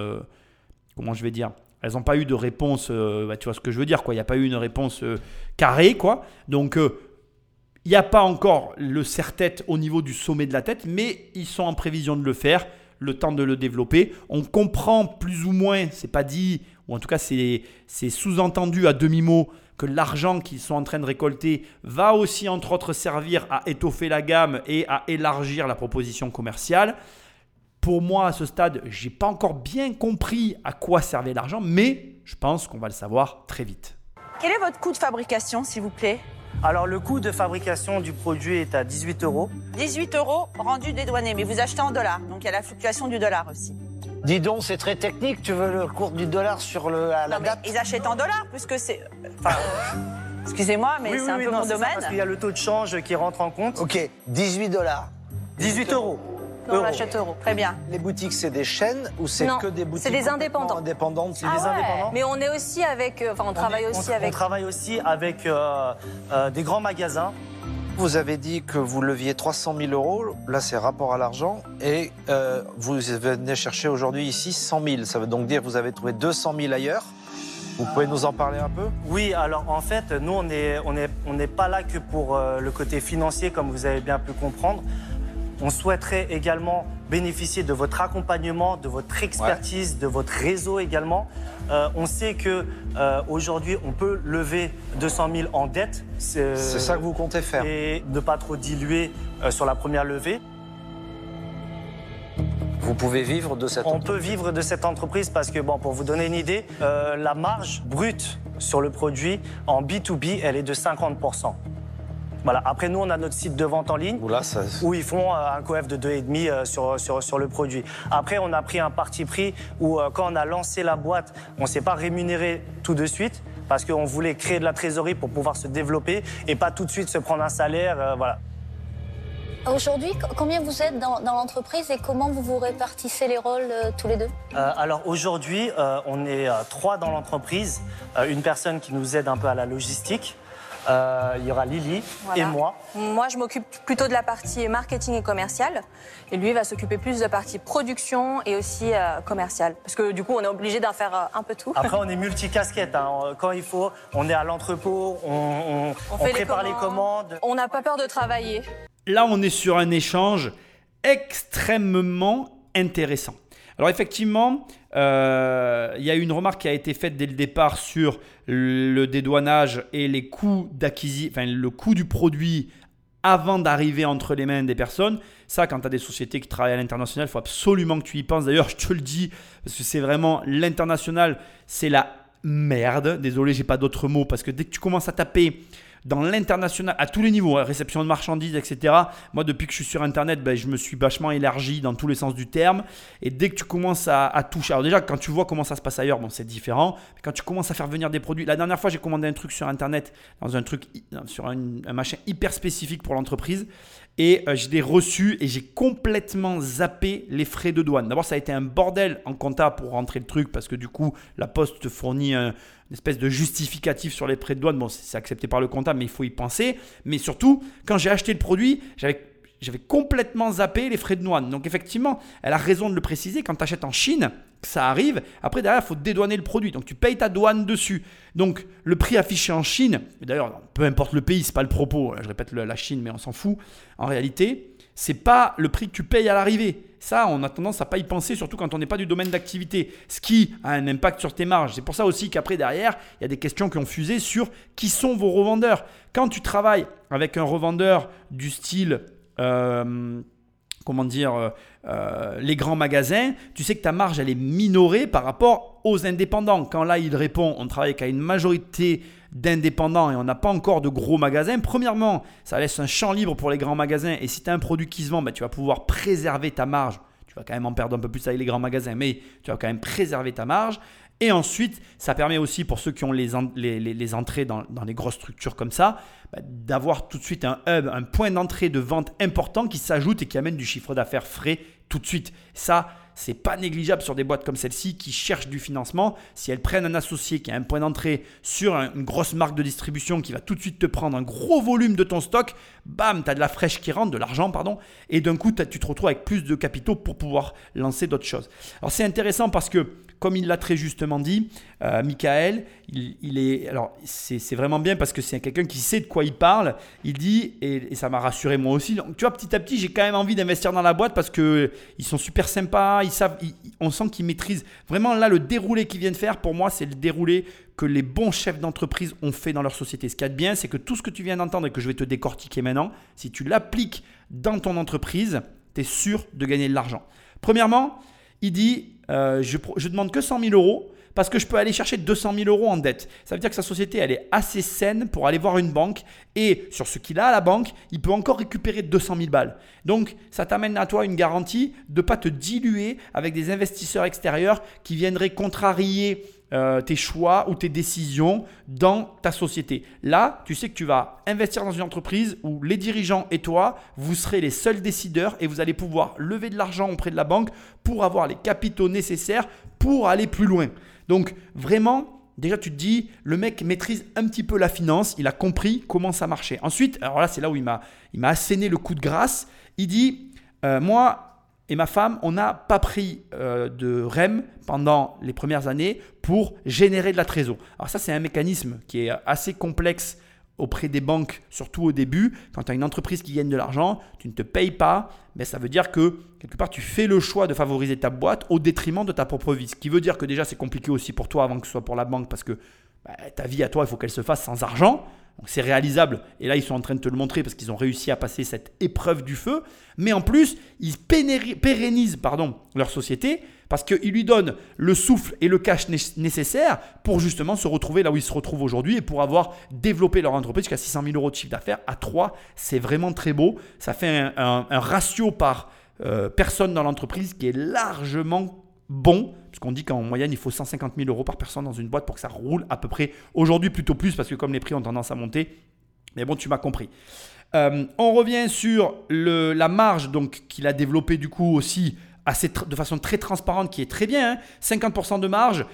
comment je vais dire? Elles n'ont pas eu de réponse, euh, bah, tu vois ce que je veux dire, quoi. Il n'y a pas eu une réponse euh, carrée, quoi. Donc, euh, il n'y a pas encore le serre-tête au niveau du sommet de la tête, mais ils sont en prévision de le faire, le temps de le développer. On comprend plus ou moins, c'est pas dit, ou en tout cas c'est sous-entendu à demi-mot, que l'argent qu'ils sont en train de récolter va aussi entre autres servir à étoffer la gamme et à élargir la proposition commerciale. Pour moi, à ce stade, je n'ai pas encore bien compris à quoi servait l'argent, mais je pense qu'on va le savoir très vite. Quel est votre coût de fabrication, s'il vous plaît? Alors le coût de fabrication du produit est à 18 euros. 18 euros rendu dédouané, mais vous achetez en dollars, donc il y a la fluctuation du dollar aussi. Dis donc, c'est très technique, tu veux le cours du dollar sur le, la non, date Ils achètent en dollars, puisque c'est... Enfin, excusez-moi, mais c'est un peu mon domaine. parce qu'il y a le taux de change qui rentre en compte. Ok, 18 dollars. 18 euros. Non, on achète euros. Très bien. Les boutiques, c'est des chaînes ou c'est que des boutiques C'est des indépendants. Indépendantes, c'est des ah indépendants. Mais on est aussi avec, euh, enfin, on, travaille aussi avec. On travaille aussi avec euh, euh, des grands magasins. Vous avez dit que vous leviez 300 000 euros, là c'est rapport à l'argent, et vous venez chercher aujourd'hui ici 100 000. Ça veut donc dire que vous avez trouvé 200 000 ailleurs. Vous pouvez nous en parler un peu? Oui, alors en fait, nous on n'est on est, on pas là que pour le côté financier, comme vous avez bien pu comprendre. On souhaiterait également bénéficier de votre accompagnement, de votre expertise, de votre réseau également. Euh, on sait que euh, aujourd'hui, on peut lever 200 000 en dette. C'est ça que vous comptez faire. Et ne pas trop diluer euh, sur la première levée. Vous pouvez vivre de cette On entreprise peut vivre de cette entreprise parce que, bon, pour vous donner une idée, la marge brute sur le produit en B2B, elle est de 50 voilà. Après, nous, on a notre site de vente en ligne où ils font euh, un coef de 2,5 euh, sur, sur, sur le produit. Après, on a pris un parti pris où, euh, quand on a lancé la boîte, on ne s'est pas rémunéré tout de suite parce qu'on voulait créer de la trésorerie pour pouvoir se développer et pas tout de suite se prendre un salaire. voilà. Aujourd'hui, combien vous êtes dans, l'entreprise et comment vous vous répartissez les rôles tous les deux? Alors aujourd'hui, on est trois dans l'entreprise. une personne qui nous aide un peu à la logistique. Euh, il y aura Lily et moi. Moi, je m'occupe plutôt de la partie marketing et commercial. Et lui va s'occuper plus de la partie production et aussi euh, commerciale. Parce que du coup, on est obligé d'en faire euh, un peu tout. Après, on est multicasquette. Hein. Quand il faut, on est à l'entrepôt, on, prépare les commandes. On n'a pas peur de travailler. Là, on est sur un échange extrêmement intéressant. Alors effectivement, euh, il y a une remarque qui a été faite dès le départ sur le dédouanage et les coûts d'acquisition, enfin le coût du produit avant d'arriver entre les mains des personnes. Ça, quand tu as des sociétés qui travaillent à l'international, il faut absolument que tu y penses. D'ailleurs, je te le dis, parce que c'est vraiment l'international, c'est la merde. Désolé, j'ai pas d'autres mots, parce que dès que tu commences à taper dans l'international, à tous les niveaux, hein, réception de marchandises, etc. Moi, depuis que je suis sur Internet, ben, je me suis vachement élargi dans tous les sens du terme. Et dès que tu commences à, toucher, alors déjà, quand tu vois comment ça se passe ailleurs, bon, c'est différent. quand tu commences à faire venir des produits, la dernière fois, j'ai commandé un truc sur Internet, dans un truc, sur un, machin hyper spécifique pour l'entreprise. Et euh, je l'ai reçu et j'ai complètement zappé les frais de douane. D'abord, ça a été un bordel en compta pour rentrer le truc parce que du coup, la poste te fournit un, une espèce de justificatif sur les frais de douane. Bon, c'est accepté par le comptable, mais il faut y penser. Mais surtout, quand j'ai acheté le produit, j'avais complètement zappé les frais de douane. Donc effectivement, elle a raison de le préciser, quand tu achètes en Chine, ça arrive, après derrière, il faut dédouaner le produit. Donc tu payes ta douane dessus. Donc le prix affiché en Chine, d'ailleurs, peu importe le pays, c'est pas le propos, je répète la Chine, mais on s'en fout. En réalité, c'est pas le prix que tu payes à l'arrivée. Ça, on a tendance à pas y penser, surtout quand on n'est pas du domaine d'activité, ce qui a un impact sur tes marges. C'est pour ça aussi qu'après, derrière, il y a des questions qui ont fusé sur qui sont vos revendeurs. Quand tu travailles avec un revendeur du style euh, comment dire, euh, euh, les grands magasins, tu sais que ta marge, elle est minorée par rapport aux indépendants. Quand là, il répond, on travaille avec une majorité d'indépendants et on n'a pas encore de gros magasins, premièrement, ça laisse un champ libre pour les grands magasins. Et si tu as un produit qui se vend, bah, tu vas pouvoir préserver ta marge. Tu vas quand même en perdre un peu plus avec les grands magasins, mais tu vas quand même préserver ta marge. Et ensuite, ça permet aussi pour ceux qui ont les, entrées dans, dans, les grosses structures comme ça, bah, d'avoir tout de suite un hub, un point d'entrée de vente important qui s'ajoute et qui amène du chiffre d'affaires frais tout de suite. Ça, c'est pas négligeable sur des boîtes comme celle-ci qui cherchent du financement. Si elles prennent un associé qui a un point d'entrée sur une grosse marque de distribution qui va tout de suite te prendre un gros volume de ton stock, bam, tu de la fraîche qui rentre, de l'argent, pardon, et d'un coup, tu te retrouves avec plus de capitaux pour pouvoir lancer d'autres choses. Alors c'est intéressant parce que comme il l'a très justement dit, euh, Michael, il, est, alors c'est vraiment bien parce que c'est quelqu'un qui sait de quoi il parle. Il dit, et, ça m'a rassuré moi aussi. Tu vois, petit à petit, j'ai quand même envie d'investir dans la boîte parce que ils sont super sympas. Ils savent, on sent qu'ils maîtrisent vraiment là le déroulé qu'ils viennent faire. Pour moi, c'est le déroulé que les bons chefs d'entreprise ont fait dans leur société. Ce qu'il y a de bien, c'est que tout ce que tu viens d'entendre et que je vais te décortiquer maintenant, si tu l'appliques dans ton entreprise, tu es sûr de gagner de l'argent. Premièrement, il dit euh, je, je demande que 100 000 euros parce que je peux aller chercher 200 000 euros en dette. Ça veut dire que sa société, elle est assez saine pour aller voir une banque et sur ce qu'il a à la banque, il peut encore récupérer 200 000 balles. Donc, ça t'amène à toi une garantie de ne pas te diluer avec des investisseurs extérieurs qui viendraient contrarier euh, tes choix ou tes décisions dans ta société. Là, tu sais que tu vas investir dans une entreprise où les dirigeants et toi, vous serez les seuls décideurs et vous allez pouvoir lever de l'argent auprès de la banque pour avoir les capitaux nécessaires pour aller plus loin. Donc vraiment, déjà tu te dis, le mec maîtrise un petit peu la finance, il a compris comment ça marchait. Ensuite, alors là c'est là où il m'a, asséné le coup de grâce. Il dit, euh, moi, et ma femme, on n'a pas pris euh, de REM pendant les premières années pour générer de la trésor. Alors ça, c'est un mécanisme qui est assez complexe auprès des banques, surtout au début. Quand tu as une entreprise qui gagne de l'argent, tu ne te payes pas, mais ça veut dire que quelque part, tu fais le choix de favoriser ta boîte au détriment de ta propre vie. Ce qui veut dire que déjà, c'est compliqué aussi pour toi avant que ce soit pour la banque parce que bah, ta vie à toi, il faut qu'elle se fasse sans argent. C'est réalisable. Et là, ils sont en train de te le montrer parce qu'ils ont réussi à passer cette épreuve du feu. Mais en plus, ils pérennisent leur société parce qu'ils lui donnent le souffle et le cash nécessaire pour justement se retrouver là où ils se retrouvent aujourd'hui et pour avoir développé leur entreprise jusqu'à 600 000 euros de chiffre d'affaires à 3. C'est vraiment très beau. Ça fait un, ratio par euh, personne dans l'entreprise qui est largement bon, puisqu'on dit qu'en moyenne, il faut 150 000 euros par personne dans une boîte pour que ça roule à peu près. Aujourd'hui, plutôt plus, parce que comme les prix ont tendance à monter. Mais bon, tu m'as compris. Euh, on revient sur le, la marge qu'il a développée du coup aussi de façon très transparente qui est très bien. 50% hein. de marge,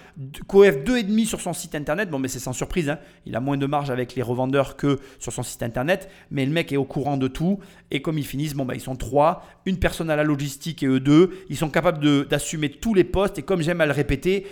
COF 2,5 sur son site internet. Bon, mais c'est sans surprise. Hein. Il a moins de marge avec les revendeurs que sur son site internet. Mais le mec est au courant de tout. Et comme ils finissent, bon, bah, ils sont trois. Une personne à la logistique et eux deux. Ils sont capables d'assumer tous les postes. Et comme j'aime à le répéter,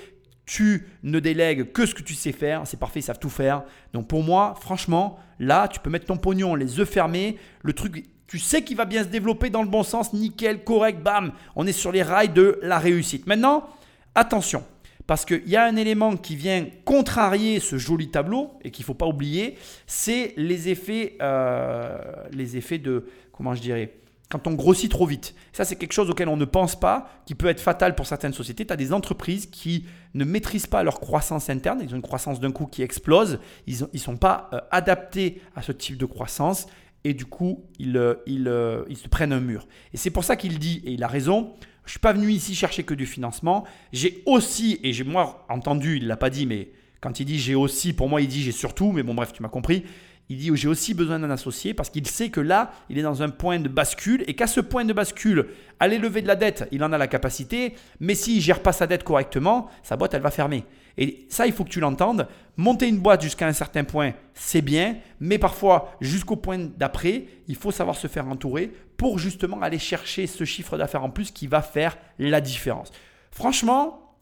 tu ne délègues que ce que tu sais faire. C'est parfait, ils savent tout faire. Donc pour moi, franchement, là, tu peux mettre ton pognon les œufs fermés. Le truc tu sais qu'il va bien se développer dans le bon sens, nickel, correct, bam, on est sur les rails de la réussite. Maintenant, attention, parce qu'il y a un élément qui vient contrarier ce joli tableau et qu'il ne faut pas oublier, c'est les effets, euh, les effets de, comment je dirais, quand on grossit trop vite. Ça, c'est quelque chose auquel on ne pense pas, qui peut être fatal pour certaines sociétés. Tu as des entreprises qui ne maîtrisent pas leur croissance interne, ils ont une croissance d'un coup qui explose, ils ne sont pas euh, adaptés à ce type de croissance et du coup, ils, euh, euh, ils, se prennent un mur. Et c'est pour ça qu'il dit, et il a raison, je ne suis pas venu ici chercher que du financement. J'ai aussi, et j'ai moi entendu, il ne l'a pas dit, mais quand il dit j'ai aussi, pour moi il dit j'ai surtout, mais bon bref, tu m'as compris. il dit j'ai aussi besoin d'un associé parce qu'il sait que là, il est dans un point de bascule et qu'à ce point de bascule, aller lever de la dette, il en a la capacité, mais s'il gère pas sa dette correctement, sa boîte, elle va fermer. Et ça, il faut que tu l'entendes. Monter une boîte jusqu'à un certain point, c'est bien, mais parfois, jusqu'au point d'après, il faut savoir se faire entourer pour justement aller chercher ce chiffre d'affaires en plus qui va faire la différence. Franchement,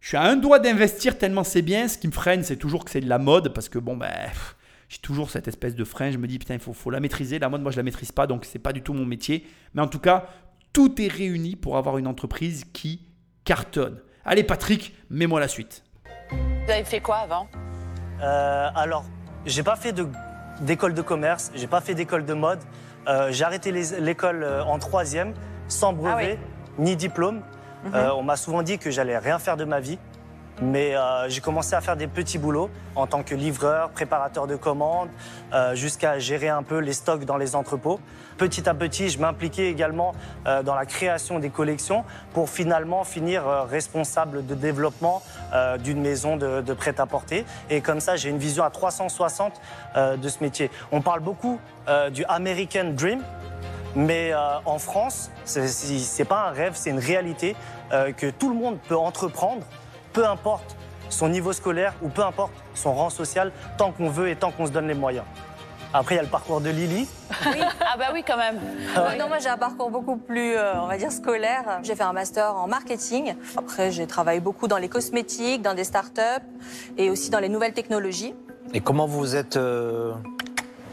je suis à un doigt d'investir tellement c'est bien. Ce qui me freine, c'est toujours que c'est de la mode parce que bon, ben, j'ai toujours cette espèce de frein. Je me dis, putain, il faut, la maîtriser. La mode, moi, je la maîtrise pas, donc c'est pas du tout mon métier. Mais en tout cas, tout est réuni pour avoir une entreprise qui cartonne. Allez, Patrick, mets-moi la suite. Vous avez fait quoi avant? Euh, alors, j'ai pas fait d'école de, commerce, j'ai pas fait d'école de mode. Euh, j'ai arrêté l'école euh, en troisième, sans brevet, ni diplôme. Euh, on m'a souvent dit que j'allais rien faire de ma vie. Mais euh, j'ai commencé à faire des petits boulots en tant que livreur, préparateur de commandes, euh, jusqu'à gérer un peu les stocks dans les entrepôts. Petit à petit, je m'impliquais également euh, dans la création des collections pour finalement finir euh, responsable de développement euh, d'une maison de, de prêt-à-porter. Et comme ça, j'ai une vision à 360 euh, de ce métier. On parle beaucoup du American Dream, mais euh, en France, c'est pas un rêve, c'est une réalité euh, que tout le monde peut entreprendre, peu importe son niveau scolaire ou peu importe son rang social, tant qu'on veut et tant qu'on se donne les moyens. Après, il y a le parcours de Lily. Ah bah oui, quand même. Euh, non, moi j'ai un parcours beaucoup plus, euh, on va dire, scolaire. J'ai fait un master en marketing. Après, j'ai travaillé beaucoup dans les cosmétiques, dans des startups et aussi dans les nouvelles technologies. Et comment vous vous êtes. euh,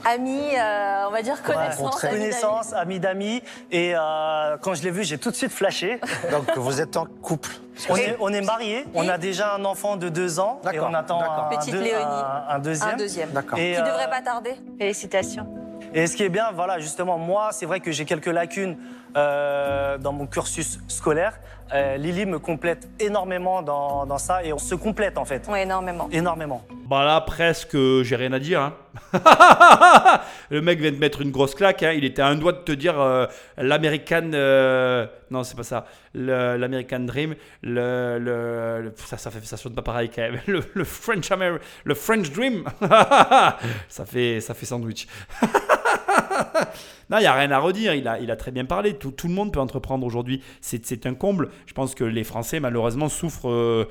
Amis, euh, on va dire d'amis. Connaissance, amis d'amis. Et euh, quand je l'ai vu, j'ai tout de suite flashé. donc vous êtes en couple On est, on est mariés, on a déjà un enfant de deux ans et D'accord, on attend un, Petite deux- Léonie. un- un deuxième. Un deuxième. D'accord. Et, Qui euh, devrait pas tarder. Félicitations. Et ce qui est bien, voilà, justement, moi, c'est vrai que j'ai quelques lacunes euh, dans mon cursus scolaire. Euh, Lily me complète énormément dans, dans ça et on se complète en fait. Oui, énormément. Énormément. Bah là, presque, j'ai rien à dire. hein. le mec vient de mettre une grosse claque. hein. Il était à un doigt de te dire euh, l'American. euh, non, c'est pas ça. L'American Dream. Le, le- le- ça, ça, fait, ça sonne pas pareil quand même. Le, le French, Amer- le French Dream. ça, fait, ça fait sandwich. Non, il n'y a rien à redire. Il a, il a très bien parlé. Tout, tout le monde peut entreprendre aujourd'hui. C'est un comble. Je pense que les Français, malheureusement, souffrent euh,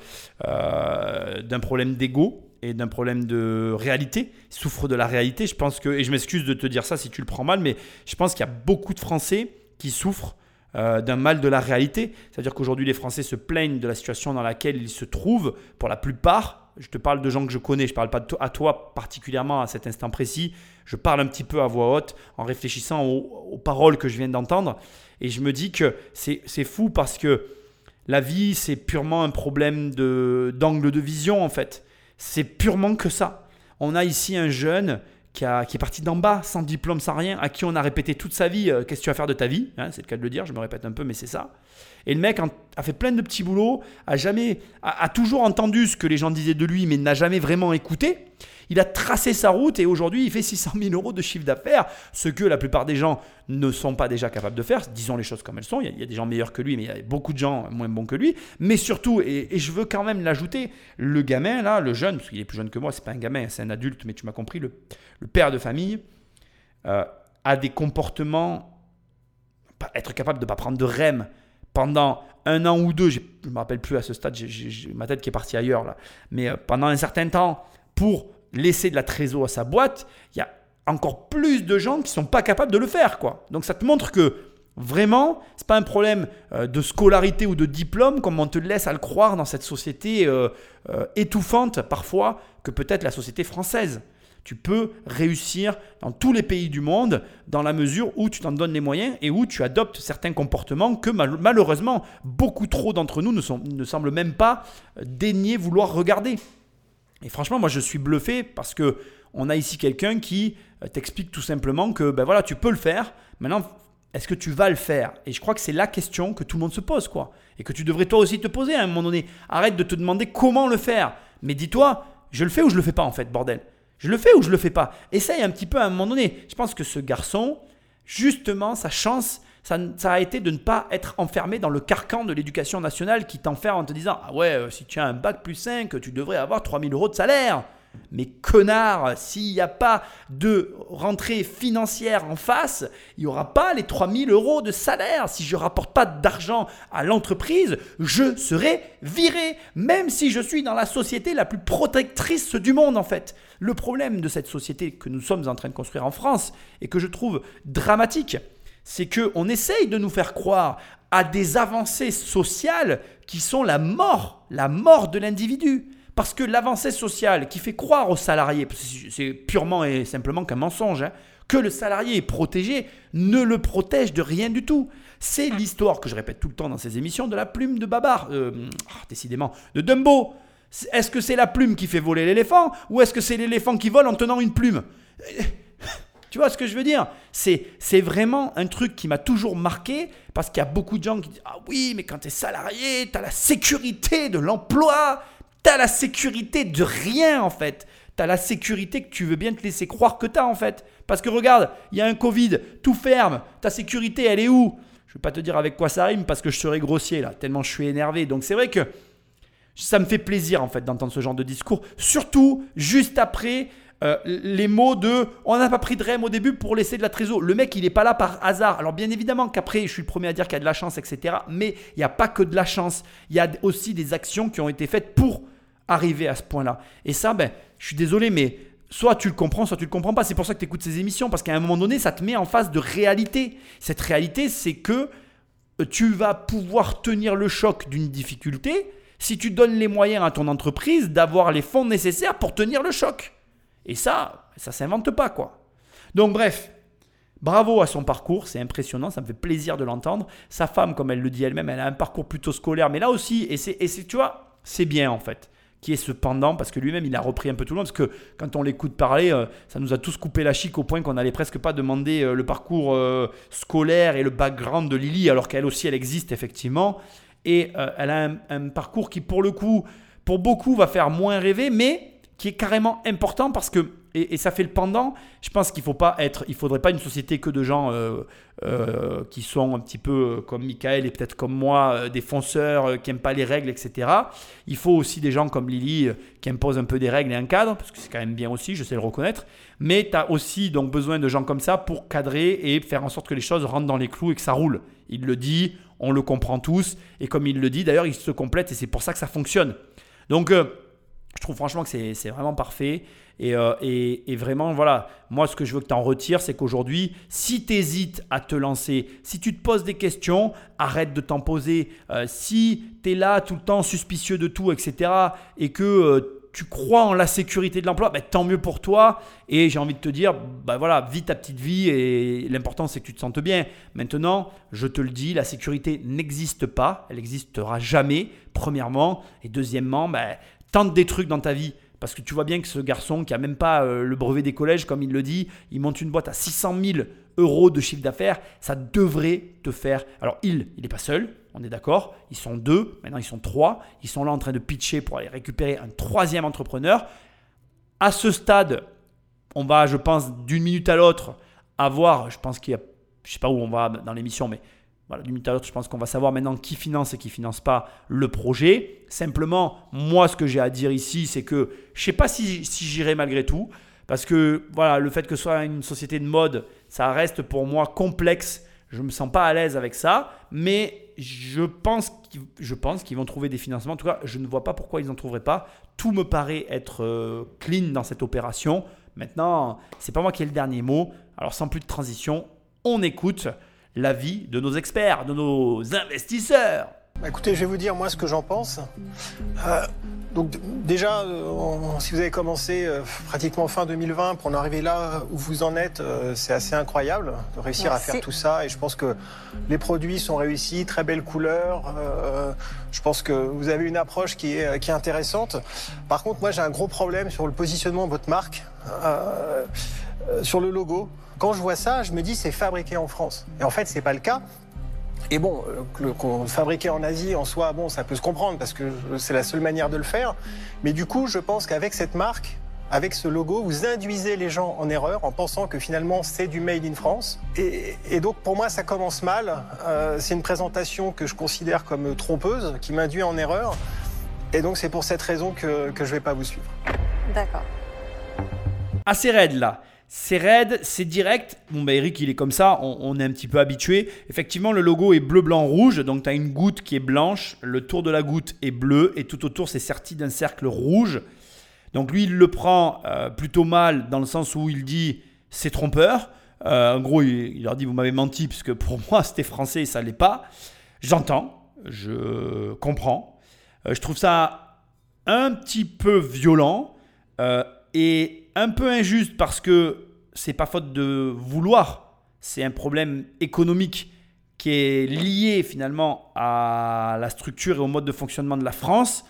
euh, d'un problème d'ego et d'un problème de réalité. Ils souffrent de la réalité. Je pense que, et je m'excuse de te dire ça si tu le prends mal, mais je pense qu'il y a beaucoup de Français qui souffrent euh, d'un mal de la réalité. C'est-à-dire qu'aujourd'hui, les Français se plaignent de la situation dans laquelle ils se trouvent. Pour la plupart, je te parle de gens que je connais, je ne parle pas à toi particulièrement à cet instant précis. Je parle un petit peu à voix haute en réfléchissant aux, paroles que je viens d'entendre. Et je me dis que c'est fou parce que la vie, c'est purement un problème d'angle de, vision en fait. C'est purement que ça. On a ici un jeune qui, a- qui est parti d'en bas, sans diplôme, sans rien, à qui on a répété toute sa vie euh, qu'est-ce que tu vas faire de ta vie. Hein, c'est le cas de le dire, je me répète un peu, mais c'est ça. Et le mec a fait plein de petits boulots, a jamais, a, a toujours entendu ce que les gens disaient de lui, mais n'a jamais vraiment écouté. Il a tracé sa route et aujourd'hui il fait 600 000 euros de chiffre d'affaires, ce que la plupart des gens ne sont pas déjà capables de faire. Disons les choses comme elles sont. Il y a, des gens meilleurs que lui, mais il y a beaucoup de gens moins bons que lui. Mais surtout, et, je veux quand même l'ajouter, le gamin là, le jeune, parce qu'il est plus jeune que moi, c'est pas un gamin, c'est un adulte, mais tu m'as compris, le, père de famille euh, a des comportements, être capable de ne pas prendre de REM pendant un an ou deux, je ne me rappelle plus à ce stade, j'ai ma tête qui est partie ailleurs là, mais euh, pendant un certain temps, pour laisser de la trésor à sa boîte, il y a encore plus de gens qui sont pas capables de le faire quoi. Donc ça te montre que vraiment, c'est pas un problème euh, de scolarité ou de diplôme comme on te laisse à le croire dans cette société euh, euh, étouffante parfois que peut-être la société française. Tu peux réussir dans tous les pays du monde dans la mesure où tu t'en donnes les moyens et où tu adoptes certains comportements que mal- malheureusement beaucoup trop d'entre nous ne, ne semblent même pas daigner vouloir regarder. Et franchement, moi je suis bluffé parce que on a ici quelqu'un qui euh, t'explique tout simplement que ben voilà, tu peux le faire. Maintenant, est-ce que tu vas le faire? Et je crois que c'est la question que tout le monde se pose quoi. Et que tu devrais toi aussi te poser à un moment donné. Arrête de te demander comment le faire, mais dis-toi, je le fais ou je le fais pas en fait, bordel? Je le fais ou je le fais pas? Essaye un petit peu à un moment donné. Je pense que ce garçon, justement, sa chance, ça, a été de ne pas être enfermé dans le carcan de l'éducation nationale qui t'enferme en te disant Ah ouais, euh, si tu as un bac plus 5, tu devrais avoir 3000 euros de salaire. Mais connard, s'il n'y a pas de rentrée financière en face, il n'y aura pas les 3000 euros de salaire. Si je ne rapporte pas d'argent à l'entreprise, je serai viré, même si je suis dans la société la plus protectrice du monde en fait. Le problème de cette société que nous sommes en train de construire en France et que je trouve dramatique, c'est qu'on essaye de nous faire croire à des avancées sociales qui sont la mort, la mort de l'individu. Parce que l'avancée sociale qui fait croire aux salariés, c'est purement et simplement qu'un mensonge, hein, que le salarié est protégé, ne le protège de rien du tout. C'est l'histoire que je répète tout le temps dans ces émissions de la plume de Babar, euh, ah, décidément, de Dumbo. Est-ce que c'est la plume qui fait voler l'éléphant ou est-ce que c'est l'éléphant qui vole en tenant une plume? Tu vois ce que je veux dire? C'est, vraiment un truc qui m'a toujours marqué parce qu'il y a beaucoup de gens qui disent Ah oui, mais quand tu es salarié, tu la sécurité de l'emploi, tu as la sécurité de rien en fait. Tu as la sécurité que tu veux bien te laisser croire que tu as en fait. Parce que regarde, il y a un Covid, tout ferme, ta sécurité elle est où? Je ne vais pas te dire avec quoi ça rime parce que je serais grossier là, tellement je suis énervé. Donc c'est vrai que ça me fait plaisir en fait d'entendre ce genre de discours, surtout juste après euh, les mots de on n'a pas pris de REM au début pour laisser de la trésor. Le mec, il n'est pas là par hasard. Alors, bien évidemment qu'après, je suis le premier à dire qu'il y a de la chance, etc. Mais il n'y a pas que de la chance. Il y a aussi des actions qui ont été faites pour arriver à ce point-là. Et ça, ben, je suis désolé, mais soit tu le comprends, soit tu le comprends pas. C'est pour ça que tu écoutes ces émissions, parce qu'à un moment donné, ça te met en face de réalité. Cette réalité, c'est que euh, tu vas pouvoir tenir le choc d'une difficulté si tu donnes les moyens à ton entreprise d'avoir les fonds nécessaires pour tenir le choc. Et ça, ça s'invente pas, quoi. Donc bref, bravo à son parcours, c'est impressionnant, ça me fait plaisir de l'entendre. Sa femme, comme elle le dit elle-même, elle a un parcours plutôt scolaire, mais là aussi, et c'est, tu vois, c'est bien en fait qui est cependant, parce que lui-même il a repris un peu tout le monde, parce que quand on l'écoute parler, euh, ça nous a tous coupé la chic au point qu'on n'allait presque pas demander euh, le parcours euh, scolaire et le background de Lily, alors qu'elle aussi elle existe effectivement. Et elle a un, un, parcours qui pour le coup, pour beaucoup va faire moins rêver, mais qui est carrément important parce que, et, ça fait le pendant, je pense qu'il faut pas être, faudrait pas une société que de gens euh, euh, qui sont un petit peu euh, comme Michael et peut-être comme moi, des fonceurs qui n'aiment pas les règles, etc. Il faut aussi des gens comme Lily qui imposent un peu des règles et un cadre, parce que c'est quand même bien aussi, je sais le reconnaître. Mais tu as aussi donc besoin de gens comme ça pour cadrer et faire en sorte que les choses rentrent dans les clous et que ça roule. Il le dit, on le comprend tous, et comme il le dit, d'ailleurs, il se complète et c'est pour ça que ça fonctionne. Donc, je trouve franchement que c'est vraiment parfait. Euh, et, et, vraiment, voilà, moi ce que je veux que tu en retires, c'est qu'aujourd'hui, si tu hésites à te lancer, si tu te poses des questions, arrête de t'en poser. Euh, si tu es là tout le temps suspicieux de tout, etc., et que euh, tu crois en la sécurité de l'emploi, ben, tant mieux pour toi. Et j'ai envie de te dire, ben voilà, vis ta petite vie et l'important c'est que tu te sentes bien. Maintenant, je te le dis, la sécurité n'existe pas, elle n'existera jamais, premièrement. Et deuxièmement, ben, tente des trucs dans ta vie. Parce que tu vois bien que ce garçon qui a même pas euh, le brevet des collèges, comme il le dit, il monte une boîte à 600 000 euros de chiffre d'affaires. Ça devrait te faire. Alors, il, il n'est pas seul, on est d'accord. Ils sont deux, maintenant ils sont trois. Ils sont là en train de pitcher pour aller récupérer un troisième entrepreneur. À ce stade, on va, je pense, d'une minute à l'autre, avoir, je pense qu'il y a, je sais pas où on va dans l'émission, mais voilà, du minute à l'autre, je pense qu'on va savoir maintenant qui finance et qui finance pas le projet. Simplement, moi, ce que j'ai à dire ici, c'est que je sais pas si, si j'irai malgré tout. Parce que voilà, le fait que ce soit une société de mode, ça reste pour moi complexe. Je ne me sens pas à l'aise avec ça. Mais je pense, je pense qu'ils vont trouver des financements. En tout cas, je ne vois pas pourquoi ils n'en trouveraient pas. Tout me paraît être euh, clean dans cette opération. Maintenant, c'est pas moi qui ai le dernier mot. Alors, sans plus de transition, on écoute l'avis de nos experts, de nos investisseurs. Bah, écoutez, je vais vous dire moi ce que j'en pense. Euh, donc déjà, euh, si vous avez commencé euh, pratiquement fin 2020 pour en arriver là où vous en êtes, c'est assez incroyable de réussir à faire tout ça. Et je pense que les produits sont réussis, très belles couleurs. je pense que vous avez une approche qui est, qui est intéressante. Par contre, moi j'ai un gros problème sur le positionnement de votre marque, sur le logo. Quand je vois ça, je me dis c'est fabriqué en France. Et en fait, c'est pas le cas. Et bon, euh, qu'on fabriqué en Asie en soi, bon, ça peut se comprendre parce que c'est la seule manière de le faire. Mais du coup, je pense qu'avec cette marque, avec ce logo, vous induisez les gens en erreur en pensant que finalement c'est du made in France. Et, donc pour moi, ça commence mal. Euh, c'est une présentation que je considère comme trompeuse, qui m'induit en erreur. Et donc c'est pour cette raison que, que je ne vais pas vous suivre. D'accord. Assez raide là. C'est raide, c'est direct. Bon, bah Eric, il est comme ça, on, est un petit peu habitué. Effectivement, le logo est bleu, blanc, rouge. Donc, tu as une goutte qui est blanche, le tour de la goutte est bleu, et tout autour, c'est serti d'un cercle rouge. Donc, lui, il le prend euh, plutôt mal dans le sens où il dit c'est trompeur. Euh, en gros, il, leur dit vous m'avez menti, puisque pour moi, c'était français et ça l'est pas. J'entends, je comprends. Euh, je trouve ça un petit peu violent et un peu injuste parce que c'est pas faute de vouloir. C'est un problème économique qui est lié finalement à la structure et au mode de fonctionnement de la France.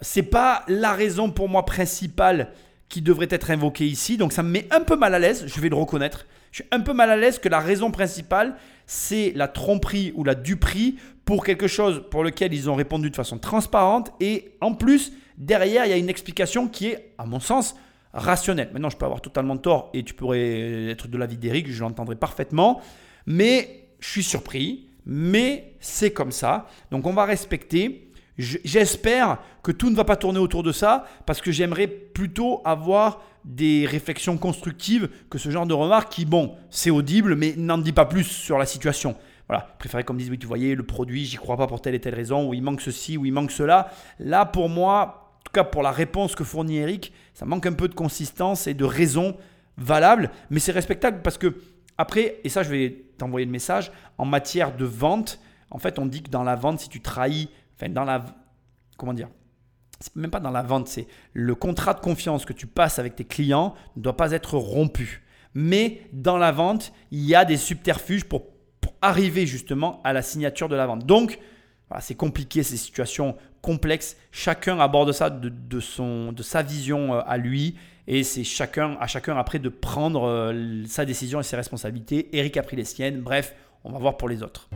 C'est pas la raison pour moi principale qui devrait être invoquée ici. Donc ça me met un peu mal à l'aise, je vais le reconnaître. Je suis un peu mal à l'aise que la raison principale, c'est la tromperie ou la duperie pour quelque chose pour lequel ils ont répondu de façon transparente. Et en plus, derrière, il y a une explication qui est, à mon sens, rationnelle. Maintenant, je peux avoir totalement tort et tu pourrais être de l'avis d'Eric, je l'entendrai parfaitement. Mais je suis surpris, mais c'est comme ça. Donc on va respecter. Je- J'espère que tout ne va pas tourner autour de ça parce que j'aimerais plutôt avoir des réflexions constructives que ce genre de remarques qui, bon, c'est audible, mais n'en dit pas plus sur la situation. Voilà, je préférais qu'on me dise, oui, tu voyais, le produit, j'y crois pas pour telle et telle raison, ou il manque ceci, ou il manque cela. Là, pour moi, pour la réponse que fournit Eric, ça manque un peu de consistance et de raison valable, mais c'est respectable parce que, après, et ça, je vais t'envoyer le message, en matière de vente, en fait, on dit que dans la vente, si tu trahis, enfin, dans la. Comment dire c'est même pas dans la vente, c'est le contrat de confiance que tu passes avec tes clients ne doit pas être rompu. Mais dans la vente, il y a des subterfuges pour, pour arriver justement à la signature de la vente. Donc, c'est compliqué, ces situations complexes. Chacun aborde ça de, son, de sa vision euh, à lui. Et c'est chacun, à chacun après de prendre euh, sa décision et ses responsabilités. Eric a pris les siennes. Bref, on va voir pour les autres.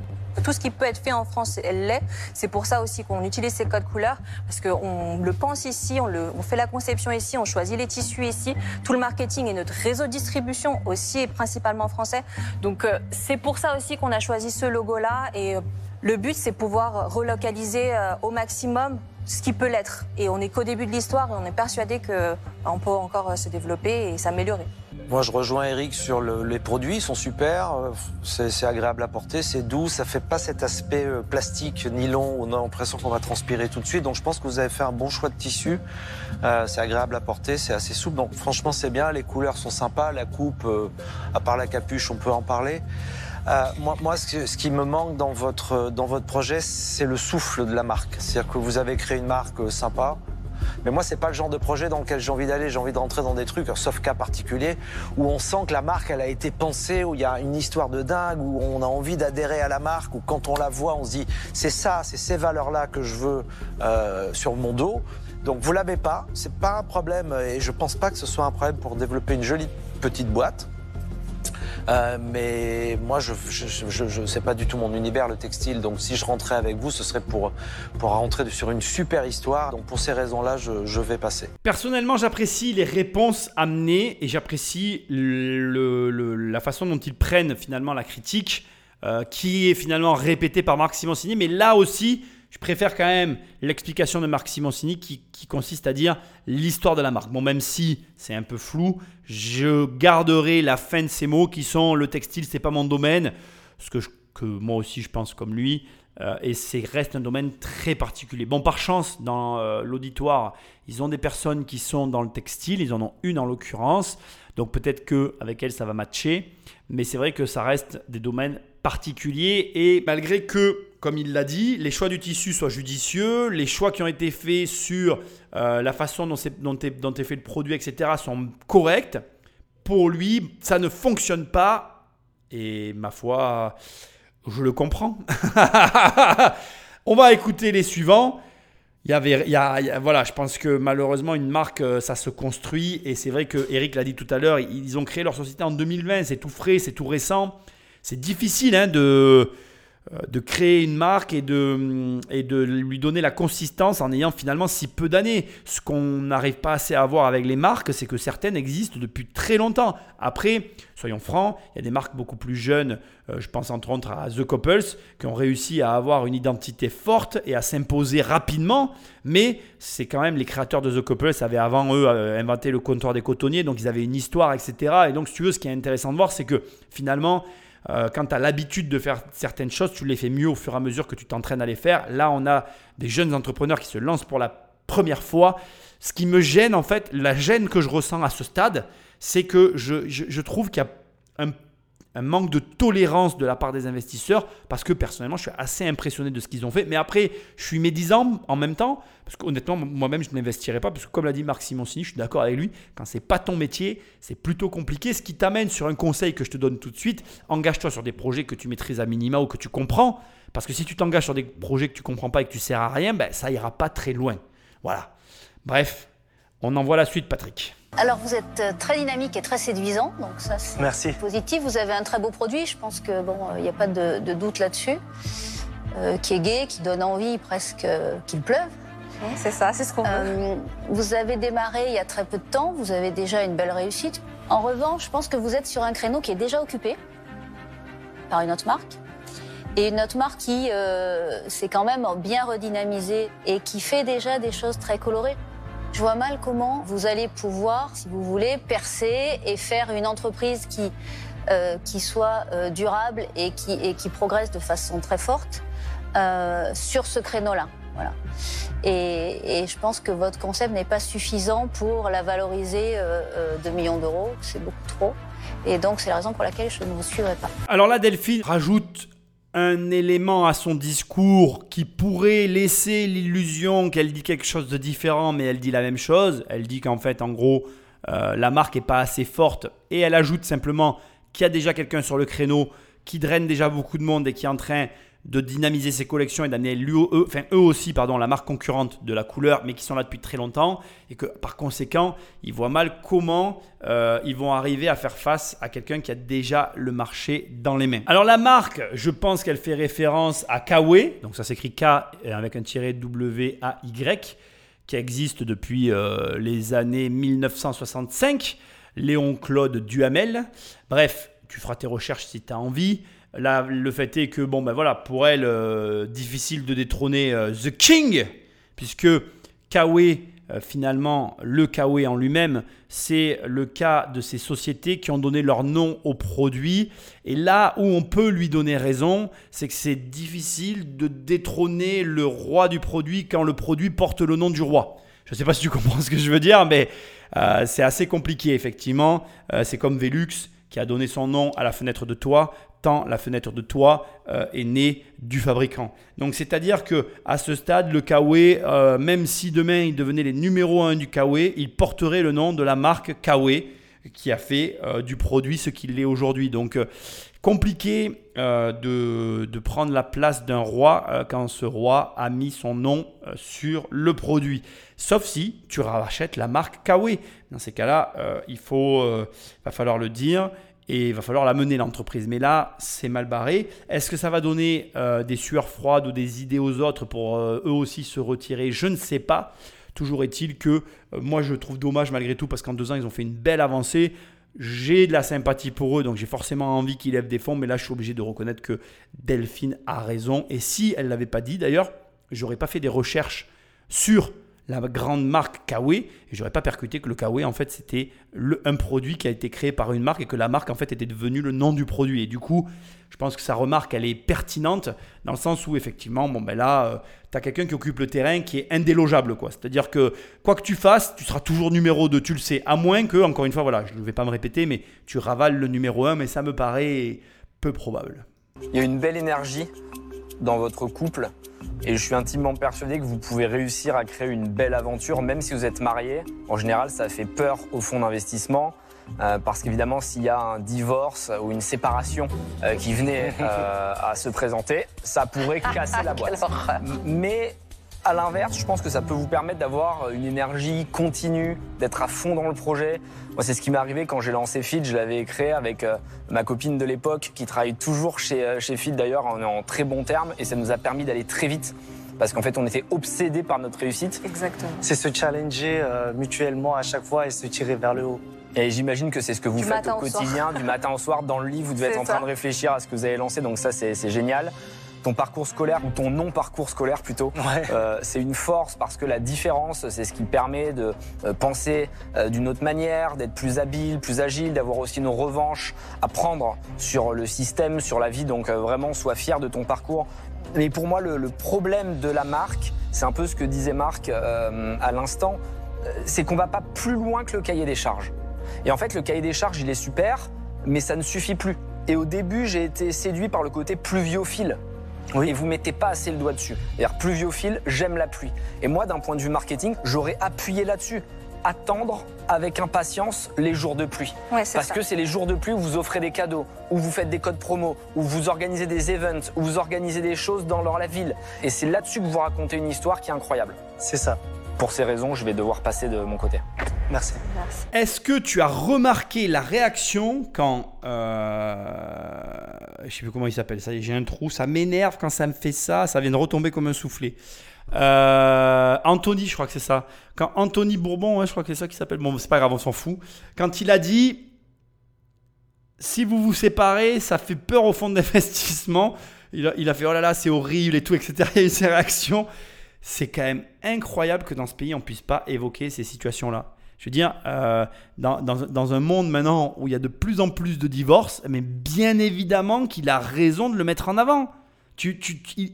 Tout ce qui peut être fait en France, elle l'est. C'est pour ça aussi qu'on utilise ces codes couleurs, parce qu'on le pense ici, on, le, on fait la conception ici, on choisit les tissus ici. Tout le marketing et notre réseau de distribution aussi est principalement français. Donc euh, c'est pour ça aussi qu'on a choisi ce logo-là. Et le but, c'est pouvoir relocaliser euh, au maximum ce qui peut l'être. Et on n'est qu'au début de l'histoire et on est persuadé qu'on peut encore euh, se développer et s'améliorer. Moi, je rejoins Eric sur le- les produits, ils sont super, euh, c'est agréable à porter, c'est doux, ça fait pas cet aspect plastique, nylon, on a l'impression qu'on va transpirer tout de suite. Donc, je pense que vous avez fait un bon choix de tissu. C'est agréable à porter, c'est assez souple. Donc, franchement, c'est bien. Les couleurs sont sympas. La coupe, à part la capuche, on peut en parler. Euh, moi, ce, qui me manque dans votre, dans votre projet, c'est le souffle de la marque. C'est-à-dire que vous avez créé une marque euh, sympa, mais moi, c'est pas le genre de projet dans lequel j'ai envie d'aller. J'ai envie de rentrer dans des trucs, sauf cas particulier, où on sent que la marque, elle a été pensée, où il y a une histoire de dingue, où on a envie d'adhérer à la marque, où quand on la voit, on se dit, c'est ça, c'est ces valeurs-là que je veux euh, sur mon dos. Donc vous l'avez pas, c'est pas un problème, et je pense pas que ce soit un problème pour développer une jolie petite boîte. Euh, mais moi, je, je- c'est pas du tout mon univers, le textile. Donc, si je rentrais avec vous, ce serait pour, pour rentrer sur une super histoire. Donc, pour ces raisons-là, je, vais passer. Personnellement, j'apprécie les réponses amenées et j'apprécie la façon dont ils prennent finalement la critique euh, qui est finalement répétée par Marc Simoncini. Mais là aussi, je préfère quand même l'explication de Marc Simoncini qui, consiste à dire l'histoire de la marque. Bon, même si c'est un peu flou, je garderai la fin de ces mots qui sont le textile, c'est pas mon domaine. Ce que, que moi aussi je pense comme lui. Euh, et c'est reste un domaine très particulier. Bon, par chance, dans euh, l'auditoire, ils ont des personnes qui sont dans le textile, ils en ont une en l'occurrence, donc peut-être que avec elle ça va matcher, mais c'est vrai que ça reste des domaines particuliers et malgré que, comme il l'a dit, les choix du tissu soient judicieux, les choix qui ont été faits sur euh, la façon dont, est, fait le produit, etc., sont corrects. Pour lui, ça ne fonctionne pas et ma foi, je le comprends. On va écouter les suivants. Il y avait, voilà, je pense que malheureusement, une marque, euh, ça se construit. Et c'est vrai que Eric l'a dit tout à l'heure, ils ont créé leur société en 2020. C'est tout frais, c'est tout récent. C'est difficile hein, de, de créer une marque et de, et de lui donner la consistance en ayant finalement si peu d'années. Ce qu'on n'arrive pas assez à voir avec les marques, c'est que certaines existent depuis très longtemps. Après, soyons francs, il y a des marques beaucoup plus jeunes, euh, je pense entre autres à The Couples, qui ont réussi à avoir une identité forte et à s'imposer rapidement, mais c'est quand même les créateurs de The Couples avaient avant eux euh, inventé le comptoir des cotonniers, donc ils avaient une histoire, etc. Et donc si tu veux, ce qui est intéressant de voir, c'est que finalement, euh, quand tu as l'habitude de faire certaines choses, tu les fais mieux au fur et à mesure que tu t'entraînes à les faire. Là, on a des jeunes entrepreneurs qui se lancent pour la première fois. Ce qui me gêne, en fait, la gêne que je ressens à ce stade, c'est que je, je, je trouve qu'il y a un un manque de tolérance de la part des investisseurs parce que personnellement, je suis assez impressionné de ce qu'ils ont fait. Mais après, je suis médisant en même temps parce qu'honnêtement, moi-même, je n'investirais pas parce que comme l'a dit Marc Simoncini, je suis d'accord avec lui, quand c'est pas ton métier, c'est plutôt compliqué. Ce qui t'amène sur un conseil que je te donne tout de suite, engage-toi sur des projets que tu maîtrises à minima ou que tu comprends. Parce que si tu t'engages sur des projets que tu comprends pas et que tu sers à rien, ben, ça ira pas très loin. Voilà. Bref, on envoie la suite, Patrick. Alors vous êtes euh, très dynamique et très séduisant, donc ça c'est Merci. positif. Vous avez un très beau produit, je pense que bon, il n'y a pas de, de doute là-dessus. Euh, qui est gai, qui donne envie presque euh, qu'il pleuve. C'est ça, c'est ce qu'on veut. Euh, vous avez démarré il y a très peu de temps, vous avez déjà une belle réussite. En revanche, je pense que vous êtes sur un créneau qui est déjà occupé par une autre marque. Et une autre marque qui euh, s'est quand même bien redynamisée et qui fait déjà des choses très colorées. Je vois mal comment vous allez pouvoir, si vous voulez, percer et faire une entreprise qui, euh, qui soit euh, durable et qui, et qui progresse de façon très forte euh, sur ce créneau-là. Voilà. Et, et je pense que votre concept n'est pas suffisant pour la valoriser euh, euh, 2 millions d'euros. C'est beaucoup trop. Et donc, c'est la raison pour laquelle je ne vous suivrai pas. Alors là, Delphine rajoute un élément à son discours qui pourrait laisser l'illusion qu'elle dit quelque chose de différent, mais elle dit la même chose. Elle dit qu'en fait, en gros, euh, la marque n'est pas assez forte. Et elle ajoute simplement qu'il y a déjà quelqu'un sur le créneau qui draine déjà beaucoup de monde et qui est en train de dynamiser ses collections et d'amener eux, eux aussi pardon, la marque concurrente de la couleur, mais qui sont là depuis très longtemps, et que par conséquent, ils voient mal comment euh, ils vont arriver à faire face à quelqu'un qui a déjà le marché dans les mains. Alors la marque, je pense qu'elle fait référence à Kawe, donc ça s'écrit K euh, avec un tiré W-A-Y, qui existe depuis euh, les années 1965, Léon Claude Duhamel. Bref, tu feras tes recherches si tu as envie. Là, le fait est que, bon, ben voilà, pour elle, euh, difficile de détrôner euh, The King, puisque Kawe, euh, finalement, le Kawe en lui-même, c'est le cas de ces sociétés qui ont donné leur nom au produit. Et là où on peut lui donner raison, c'est que c'est difficile de détrôner le roi du produit quand le produit porte le nom du roi. Je ne sais pas si tu comprends ce que je veux dire, mais c'est assez compliqué, effectivement. C'est comme Velux qui a donné son nom à la fenêtre de toit, tant la fenêtre de toit euh, est née du fabricant. Donc c'est-à-dire que à ce stade, le Kawe, euh, même si demain il devenait les numéro 1 du Kawe, il porterait le nom de la marque Kawe qui a fait euh, du produit ce qu'il est aujourd'hui. Donc euh, compliqué euh, de, prendre la place d'un roi euh, quand ce roi a mis son nom euh, sur le produit. Sauf si tu rachètes la marque Kawe. Dans ces cas-là, il faut, va falloir le dire et il va falloir la mener l'entreprise. Mais là, c'est mal barré. Est-ce que ça va donner des sueurs froides ou des idées aux autres pour eux aussi se retirer? Je ne sais pas. Toujours est-il que moi, je trouve dommage malgré tout parce qu'en deux ans, ils ont fait une belle avancée. J'ai de la sympathie pour eux, donc j'ai forcément envie qu'ils lèvent des fonds. Mais là, je suis obligé de reconnaître que Delphine a raison. Et si elle ne l'avait pas dit, d'ailleurs, j'aurais pas fait des recherches sur la grande marque Kawe j'aurais pas percuté que le Kawe en fait c'était un produit qui a été créé par une marque et que la marque en fait était devenue le nom du produit. Et du coup je pense que sa remarque elle est pertinente dans le sens où effectivement bon ben là tu as quelqu'un qui occupe le terrain qui est indélogeable quoi. C'est à dire que quoi que tu fasses tu seras toujours numéro 2 tu le sais. À moins que encore une fois voilà je ne vais pas me répéter mais tu ravales le numéro 1 mais ça me paraît peu probable. Il y a une belle énergie dans votre couple et je suis intimement persuadé que vous pouvez réussir à créer une belle aventure même si vous êtes marié. En général, ça fait peur au fonds d'investissement euh, parce qu'évidemment, s'il y a un divorce ou une séparation euh, qui venait euh, à se présenter, ça pourrait casser la boîte. Mais à l'inverse, je pense que ça peut vous permettre d'avoir une énergie continue, d'être à fond dans le projet. Moi, c'est ce qui m'est arrivé quand j'ai lancé Fit. Je l'avais créé avec euh, ma copine de l'époque qui travaille toujours chez, euh, chez Fit. D'ailleurs, on est en très bons termes et ça nous a permis d'aller très vite parce qu'en fait, on était obsédés par notre réussite. Exactement. C'est se challenger euh, mutuellement à chaque fois et se tirer vers le haut. Et j'imagine que c'est ce que vous Du faites au quotidien, du matin au soir, dans le lit, vous devez être en ça. train de réfléchir à ce que vous avez lancé, donc ça c'est génial. Ton parcours scolaire, ou ton non-parcours scolaire plutôt, Ouais. euh, c'est une force parce que la différence, c'est ce qui permet de euh, penser euh, d'une autre manière, d'être plus habile, plus agile, d'avoir aussi nos revanches à prendre sur le système, sur la vie, donc vraiment sois fier de ton parcours. Mais pour moi, le, le problème de la marque, c'est un peu ce que disait Marc euh, à l'instant, c'est qu'on va pas plus loin que le cahier des charges. Et en fait, le cahier des charges, il est super, mais ça ne suffit plus. Et au début, j'ai été séduit par le côté pluviophile. Et vous mettez pas assez le doigt dessus. C'est-à-dire pluviophile, j'aime la pluie. Et moi, d'un point de vue marketing, j'aurais appuyé là-dessus. Attendre avec impatience les jours de pluie. Ouais, Parce ça. que c'est les jours de pluie où vous offrez des cadeaux, où vous faites des codes promo, où vous organisez des events, où vous organisez des choses dans leur- la ville. Et c'est là-dessus que vous racontez une histoire qui est incroyable. C'est ça. Pour ces raisons, je vais devoir passer de mon côté. Merci. Est-ce que tu as remarqué la réaction quand. Euh, je sais plus comment il s'appelle, ça y est, j'ai un trou, ça m'énerve quand ça me fait ça, ça vient de retomber comme un soufflet. Euh, Anthony, je crois que c'est ça. Quand Anthony Bourbon, ouais, je crois que c'est ça qui s'appelle. Bon, c'est pas grave, on s'en fout. Quand il a dit si vous vous séparez, ça fait peur au fonds d'investissement. Il a, il a fait oh là là, c'est horrible et tout, etc. Il y a eu ces réactions. C'est quand même incroyable que dans ce pays, on puisse pas évoquer ces situations-là. Je veux dire, euh, dans, un monde maintenant où il y a de plus en plus de divorces, mais bien évidemment qu'il a raison de le mettre en avant. Tu,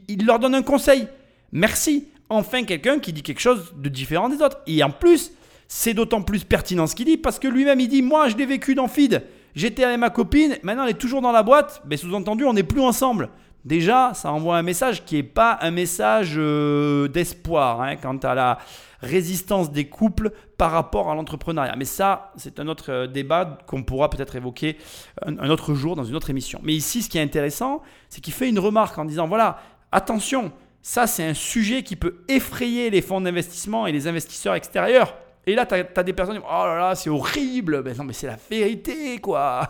il leur donne un conseil. Merci. Enfin, quelqu'un qui dit quelque chose de différent des autres. Et en plus, c'est d'autant plus pertinent ce qu'il dit parce que lui-même, il dit Moi, je l'ai vécu dans Feed. J'étais avec ma copine, maintenant elle est toujours dans la boîte. Mais sous-entendu, on n'est plus ensemble. Déjà, ça envoie un message qui n'est pas un message euh, d'espoir hein, quant à la résistance des couples par rapport à l'entrepreneuriat. Mais ça, c'est un autre euh, débat qu'on pourra peut-être évoquer un, autre jour dans une autre émission. Mais ici, ce qui est intéressant, c'est qu'il fait une remarque en disant, voilà, attention, ça c'est un sujet qui peut effrayer les fonds d'investissement et les investisseurs extérieurs. Et là, tu as, des personnes qui disent, oh là là, c'est horrible. Ben non, mais c'est la vérité, quoi.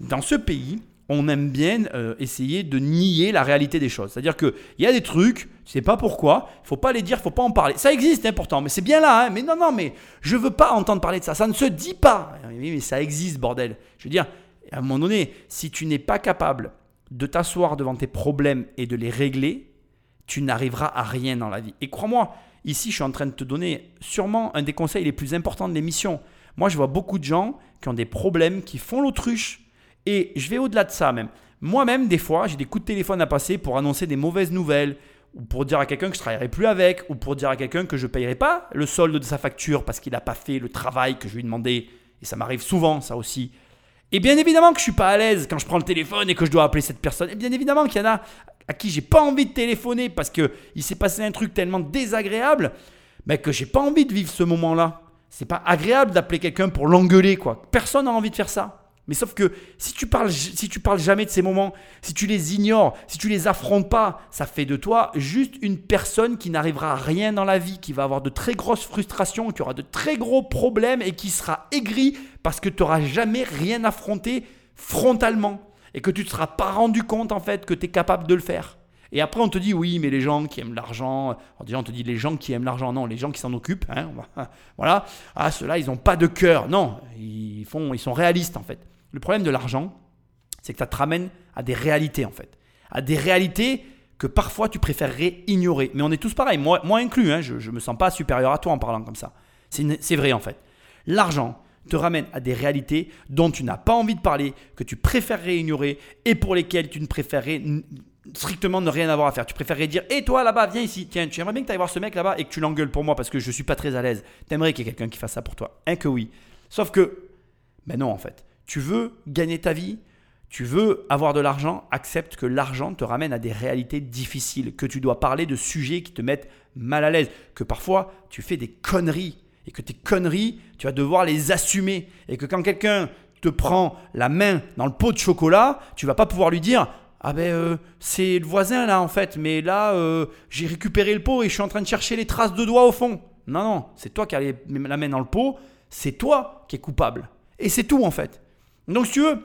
Dans ce pays, on aime bien euh, essayer de nier la réalité des choses. C'est-à-dire qu'il y a des trucs, tu sais pas pourquoi, il faut pas les dire, il faut pas en parler. Ça existe, hein, pourtant, mais c'est bien là. hein. mais non, non, mais je veux pas entendre parler de ça. Ça ne se dit pas. Mais ça existe, bordel. Je veux dire, à un moment donné, si tu n'es pas capable de t'asseoir devant tes problèmes et de les régler, tu n'arriveras à rien dans la vie. Et crois-moi, ici, je suis en train de te donner sûrement un des conseils les plus importants de l'émission. Moi, je vois beaucoup de gens qui ont des problèmes, qui font l'autruche. Et je vais au-delà de ça même. Moi-même, des fois, j'ai des coups de téléphone à passer pour annoncer des mauvaises nouvelles, ou pour dire à quelqu'un que je ne travaillerai plus avec, ou pour dire à quelqu'un que je ne payerai pas le solde de sa facture parce qu'il n'a pas fait le travail que je lui ai demandé. Et ça m'arrive souvent, ça aussi. Et bien évidemment que je suis pas à l'aise quand je prends le téléphone et que je dois appeler cette personne. Et bien évidemment qu'il y en a à qui j'ai pas envie de téléphoner parce que il s'est passé un truc tellement désagréable, mais que j'ai pas envie de vivre ce moment-là. C'est pas agréable d'appeler quelqu'un pour l'engueuler quoi. Personne n'a envie de faire ça. Mais sauf que si tu parles si tu parles jamais de ces moments, si tu les ignores, si tu les affrontes pas, ça fait de toi juste une personne qui n'arrivera à rien dans la vie, qui va avoir de très grosses frustrations, qui aura de très gros problèmes et qui sera aigri parce que tu n'auras jamais rien affronté frontalement et que tu ne seras pas rendu compte en fait que tu es capable de le faire. Et après on te dit oui mais les gens qui aiment l'argent, dit, on te dit les gens qui aiment l'argent, non les gens qui s'en occupent, hein, voilà, ah ceux-là ils n'ont pas de cœur, non, ils, font, ils sont réalistes en fait. Le problème de l'argent, c'est que ça te ramène à des réalités en fait. À des réalités que parfois tu préférerais ignorer. Mais on est tous pareils, moi, moi inclus, hein, je ne me sens pas supérieur à toi en parlant comme ça. C'est vrai en fait. L'argent te ramène à des réalités dont tu n'as pas envie de parler, que tu préférerais ignorer et pour lesquelles tu ne préférerais strictement ne rien avoir à faire. Tu préférerais dire Et toi là-bas, viens ici, tiens, tu aimerais bien que tu ailles voir ce mec là-bas et que tu l'engueules pour moi parce que je suis pas très à l'aise. T'aimerais qu'il y ait quelqu'un qui fasse ça pour toi. Hein que oui. Sauf que, ben non en fait. Tu veux gagner ta vie, tu veux avoir de l'argent, accepte que l'argent te ramène à des réalités difficiles, que tu dois parler de sujets qui te mettent mal à l'aise, que parfois tu fais des conneries et que tes conneries, tu vas devoir les assumer et que quand quelqu'un te prend la main dans le pot de chocolat, tu vas pas pouvoir lui dire Ah ben euh, c'est le voisin là en fait, mais là euh, j'ai récupéré le pot et je suis en train de chercher les traces de doigts au fond. Non, non, c'est toi qui as la main dans le pot, c'est toi qui es coupable. Et c'est tout en fait. Donc si tu veux,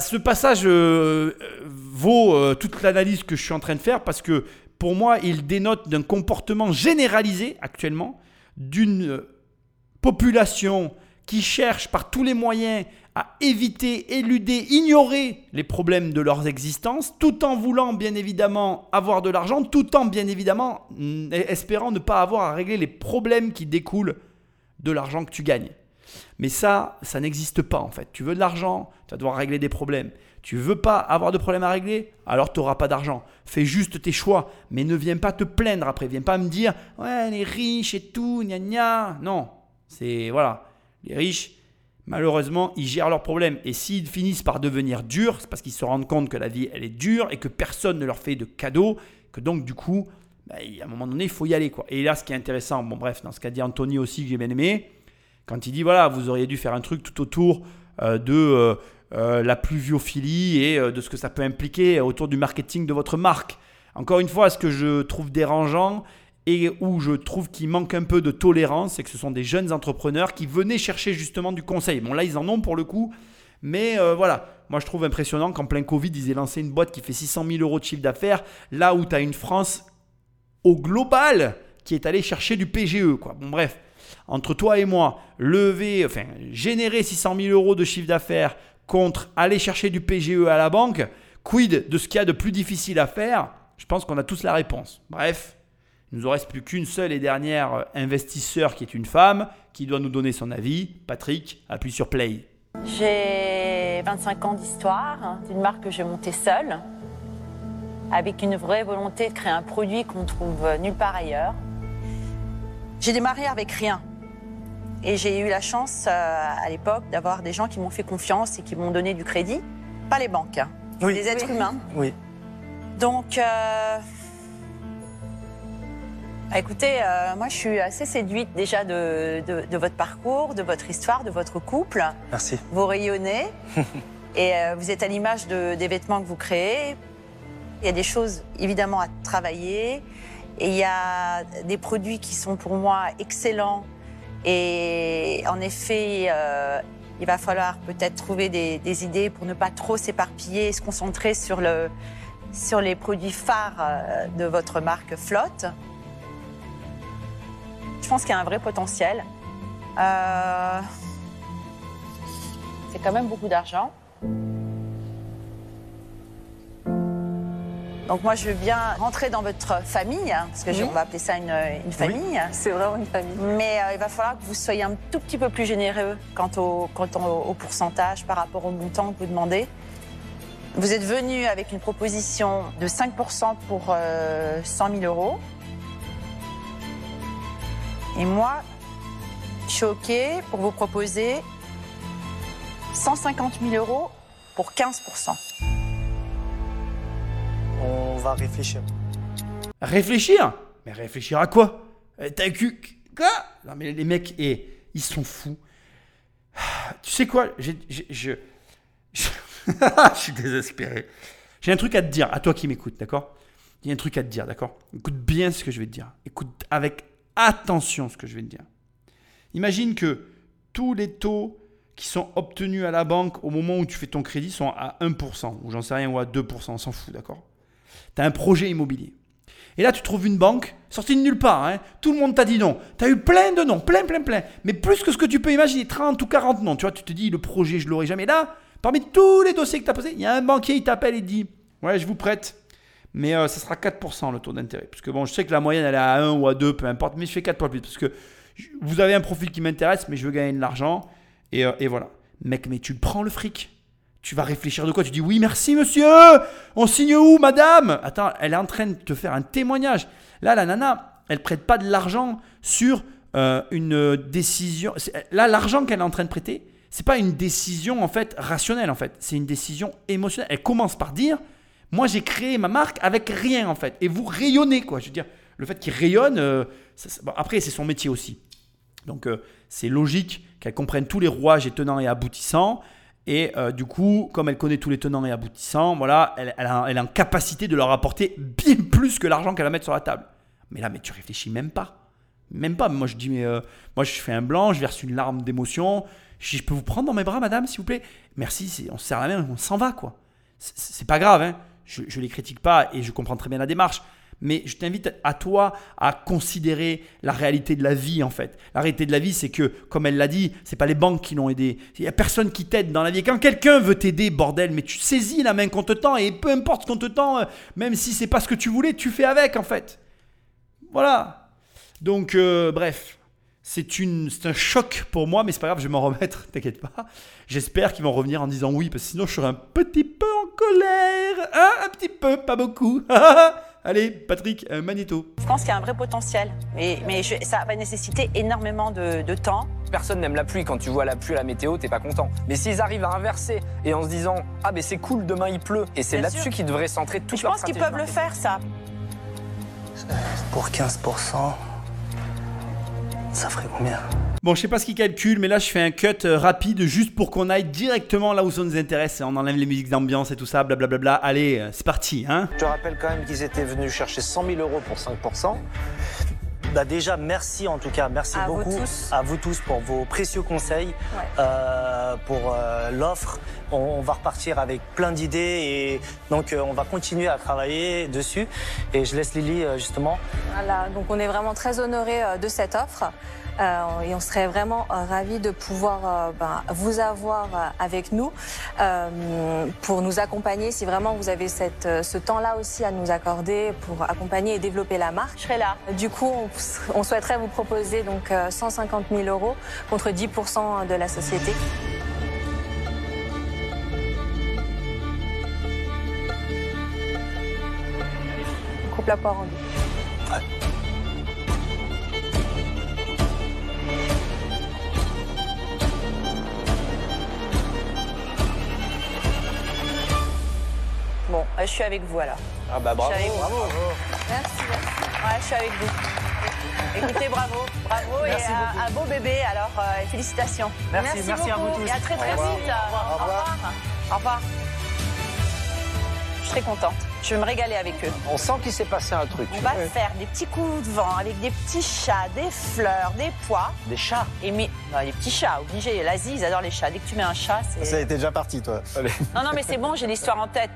ce passage euh, vaut euh, toute l'analyse que je suis en train de faire parce que pour moi, il dénote d'un comportement généralisé actuellement d'une euh, population qui cherche par tous les moyens à éviter, éluder, ignorer les problèmes de leurs existences, tout en voulant bien évidemment avoir de l'argent, tout en bien évidemment mm, espérant ne pas avoir à régler les problèmes qui découlent de l'argent que tu gagnes. Mais ça, ça n'existe pas en fait. Tu veux de l'argent, tu vas devoir régler des problèmes. Tu veux pas avoir de problème à régler, alors tu n'auras pas d'argent. Fais juste tes choix, mais ne viens pas te plaindre après. Viens pas me dire, ouais, les riches et tout, gna gna. Non, c'est voilà. Les riches, malheureusement, ils gèrent leurs problèmes. Et s'ils finissent par devenir durs, c'est parce qu'ils se rendent compte que la vie, elle est dure et que personne ne leur fait de cadeaux. Que donc, du coup, bah, à un moment donné, il faut y aller. Quoi. Et là, ce qui est intéressant, bon, bref, dans ce qu'a dit Anthony aussi, que j'ai bien aimé, quand il dit, voilà, vous auriez dû faire un truc tout autour euh, de euh, euh, la pluviophilie et de ce que ça peut impliquer autour du marketing de votre marque. Encore une fois, ce que je trouve dérangeant et où je trouve qu'il manque un peu de tolérance, c'est que ce sont des jeunes entrepreneurs qui venaient chercher justement du conseil. Bon, là, ils en ont pour le coup, mais voilà. Moi, je trouve impressionnant qu'en plein Covid, ils aient lancé une boîte qui fait 600 000 euros de chiffre d'affaires, là où tu as une France au global qui est allée chercher du PGE. Quoi. Bon, bref, entre toi et moi, lever, enfin, générer 600 000 euros de chiffre d'affaires contre aller chercher du PGE à la banque, quid de ce qu'il y a de plus difficile à faire? Je pense qu'on a tous la réponse. Bref, il nous en reste plus qu'une seule et dernière euh, investisseur qui est une femme qui doit nous donner son avis. Patrick, appuie sur play. J'ai 25 ans d'histoire hein, d'une marque que j'ai montée seule, avec une vraie volonté de créer un produit qu'on trouve nulle part ailleurs. J'ai démarré avec rien. Et j'ai eu la chance euh, à l'époque d'avoir des gens qui m'ont fait confiance et qui m'ont donné du crédit. Pas les banques, hein, Oui. des êtres humains. Oui. Donc, euh, bah, écoutez, euh, moi je suis assez séduite déjà de, de- de votre parcours, de votre histoire, de votre couple. Merci. Vous rayonnez et euh, vous êtes à l'image de- des vêtements que vous créez. Il y a des choses évidemment à travailler et il y a des produits qui sont pour moi excellents. Et en effet, euh, il va falloir peut-être trouver des, idées pour ne pas trop s'éparpiller et se concentrer sur, le, sur les produits phares euh, de votre marque Flotte. Je pense qu'il y a un vrai potentiel. Euh, c'est quand même beaucoup d'argent. Donc moi, je veux bien rentrer dans votre famille, hein, parce que Oui. on va appeler ça une, une famille. C'est vraiment une famille. Mais euh, il va falloir que vous soyez un tout petit peu plus généreux quant au, quant au, au pourcentage par rapport au montant que vous demandez. Vous êtes venu avec une proposition de 5% pour euh, 100 000 euros. Et moi, je suis OK pour vous proposer 150 000 euros pour 15%. On va réfléchir. Réfléchir? Mais réfléchir à quoi? Euh, T'as cul. Quoi? Non, mais les mecs, eh, ils sont fous. Tu sais quoi? Je, je suis désespéré. J'ai un truc à te dire, à toi qui m'écoutes, d'accord? Il y a un truc à te dire, d'accord? Écoute bien ce que je vais te dire. Écoute avec attention ce que je vais te dire. Imagine que tous les taux qui sont obtenus à la banque au moment où tu fais ton crédit sont à 1%, ou j'en sais rien, ou à 2%, on s'en fout, d'accord? Tu as un projet immobilier. Et là, tu trouves une banque sortie de nulle part. hein. Tout le monde t'a dit non. Tu as eu plein de noms, plein, plein, plein. Mais plus que ce que tu peux imaginer, 30 ou 40 noms. Tu vois, tu te dis, le projet, je l'aurai jamais. Là, parmi tous les dossiers que tu as posés, il y a un banquier, il t'appelle et dit, ouais, je vous prête. Mais euh, ça sera 4% le taux d'intérêt. Parce que bon, je sais que la moyenne, elle est à 1 ou à 2, peu importe. Mais je fais 4 fois plus. Parce que vous avez un profil qui m'intéresse, mais je veux gagner de l'argent. Et, euh, et voilà. Mec, mais tu prends le fric. Tu vas réfléchir de quoi? Tu dis oui, merci monsieur. On signe où, madame? Attends, elle est en train de te faire un témoignage. Là, la nana, elle prête pas de l'argent sur euh, une décision. Là, l'argent qu'elle est en train de prêter, c'est pas une décision en fait rationnelle en fait. C'est une décision émotionnelle. Elle commence par dire, moi j'ai créé ma marque avec rien en fait. Et vous rayonnez quoi. Je veux dire, le fait qu'il rayonne, euh, ça- après c'est son métier aussi. Donc euh, c'est logique qu'elle comprenne tous les rouages et tenants et aboutissants. Et euh, du coup, comme elle connaît tous les tenants et aboutissants, voilà, elle, a, elle a en capacité de leur apporter bien plus que l'argent qu'elle va mettre sur la table. Mais là, mais tu réfléchis même pas. Même pas. Moi, je dis, mais euh, moi, je fais un blanc, je verse une larme d'émotion. Je je peux vous prendre dans mes bras, madame, s'il vous plaît Merci, on se serre la main, on s'en va, quoi. C'est- C'est pas grave, hein. Je, je les critique pas et je comprends très bien la démarche. Mais je t'invite à toi à considérer la réalité de la vie, en fait. La réalité de la vie, c'est que, comme elle l'a dit, c'est pas les banques qui l'ont aidé. Il y a personne qui t'aide dans la vie. Quand quelqu'un veut t'aider, bordel, mais tu saisis la main qu'on te tend et peu importe ce qu'on te tend, euh, même si c'est pas ce que tu voulais, tu fais avec, en fait. Voilà. Donc, euh, bref, c'est c'est un choc pour moi, mais c'est pas grave, je vais m'en remettre, t'inquiète pas. J'espère qu'ils vont revenir en disant oui, parce que sinon je serai un petit peu en colère. Hein, un petit peu, pas beaucoup. Allez, Patrick, euh, Magneto. Je pense qu'il y a un vrai potentiel, mais, mais je- ça va nécessiter énormément de, de temps. Personne n'aime la pluie. Quand tu vois la pluie à la météo, t'es pas content. Mais s'ils arrivent à inverser et en se disant ah ben c'est cool, demain il pleut, et c'est là-dessus qu'ils devraient centrer toute Je leur pense qu'ils peuvent le faire, ça. Pour 15%, ça ferait combien Bon, je sais pas ce qu'ils calculent, mais là je fais un cut euh, rapide juste pour qu'on aille directement là où ça nous intéresse. On enlève les musiques d'ambiance et tout ça, blablabla. Allez, euh, c'est parti, hein. Je te rappelle quand même qu'ils étaient venus chercher 100 000 euros pour 5%. Bah déjà, merci en tout cas, merci À beaucoup à vous tous pour vos précieux conseils, euh, pour euh, l'offre. On, on va repartir avec plein d'idées et donc euh, on va continuer à travailler dessus. Et je laisse Lily euh, justement. Voilà, donc on est vraiment très honorés euh, de cette offre. Euh, et on serait vraiment euh, ravis de pouvoir euh, ben, vous avoir avec nous euh, pour nous accompagner si vraiment vous avez cette, ce temps-là aussi à nous accorder pour accompagner et développer la marque. Je serai là. Du coup, on, on souhaiterait vous proposer donc euh, 150 000 euros contre 10% de la société. Coupe la poire en deux. Bon, euh, je suis avec vous alors. Ah bah bravo. Je suis avec vous. bravo. Merci, merci. Ouais, je suis avec vous. Écoutez, bravo, bravo et Merci un beau bébé. Alors, euh, félicitations. Merci, merci à beaucoup. vous tous. Et à très très Au revoir. vite. Au revoir. Au revoir. Je suis très contente. Je vais me régaler avec eux. On sent qu'il s'est passé un truc. On va faire des petits coups de vent avec des petits chats, des fleurs, des pois. Des chats. Et mais, les petits chats, obligé. L'Asie, ils adorent les chats. Dès que tu mets un chat, c'est. Ça a été déjà parti, toi. Non, non, mais c'est bon, j'ai l'histoire en tête.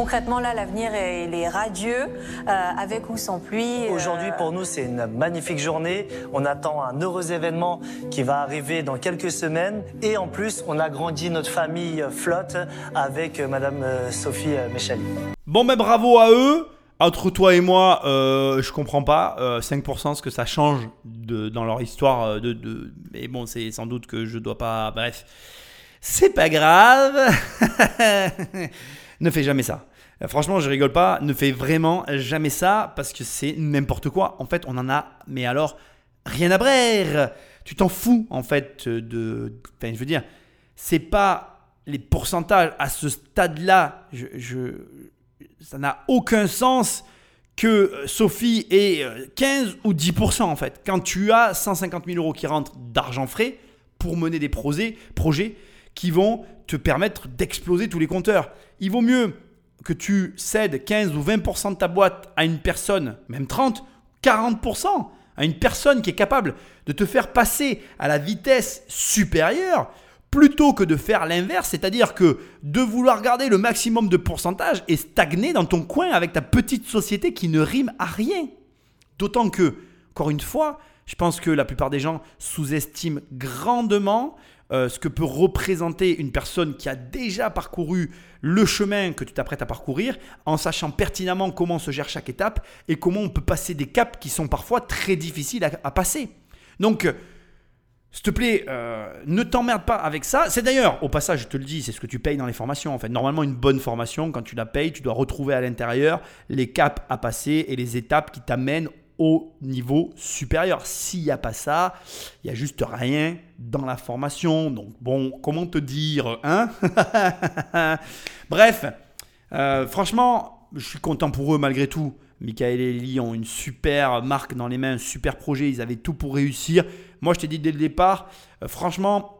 Concrètement, là, l'avenir, est- il est radieux, euh, avec ou sans pluie. Aujourd'hui, euh, pour nous, c'est une magnifique journée. On attend un heureux événement qui va arriver dans quelques semaines. Et en plus, on a grandi notre famille flotte avec euh, Madame Sophie Méchali. Bon, ben bravo à eux. Entre toi et moi, euh, je comprends pas euh, 5% ce que ça change de, dans leur histoire. De, de... Mais bon, c'est sans doute que je dois pas. Bref, c'est pas grave. ne fais jamais ça. Euh, Franchement, je rigole pas. Ne fais vraiment jamais ça parce que c'est n'importe quoi. En fait, on en a, mais alors, rien à brère. Tu t'en fous, en fait, de. Enfin, je veux dire, c'est pas les pourcentages à ce stade-là. Ça n'a aucun sens que euh, Sophie ait euh, 15 ou 10% en fait. Quand tu as 150 000 euros qui rentrent d'argent frais pour mener des projets qui vont te permettre d'exploser tous les compteurs. Il vaut mieux que tu cèdes 15 ou 20% de ta boîte à une personne, même 30, 40%, à une personne qui est capable de te faire passer à la vitesse supérieure plutôt que de faire l'inverse, c'est-à-dire que de vouloir garder le maximum de pourcentage et stagner dans ton coin avec ta petite société qui ne rime à rien. D'autant que, encore une fois, je pense que la plupart des gens sous-estiment grandement euh, ce que peut représenter une personne qui a déjà parcouru le chemin que tu t'apprêtes à parcourir, en sachant pertinemment comment se gère chaque étape et comment on peut passer des caps qui sont parfois très difficiles à, passer. Donc, euh, s'il te plaît, euh, ne t'emmerde pas avec ça. C'est d'ailleurs, au passage, je te le dis, c'est ce que tu payes dans les formations. En fait, normalement, une bonne formation, quand tu la payes, tu dois retrouver à l'intérieur les caps à passer et les étapes qui t'amènent au niveau supérieur. S'il n'y a pas ça, il n'y a juste rien dans la formation. Donc, bon, comment te dire, hein Bref, euh, franchement, je suis content pour eux malgré tout. Michael et Ellie ont une super marque dans les mains, un super projet. Ils avaient tout pour réussir. Moi, je t'ai dit dès le départ, euh, franchement,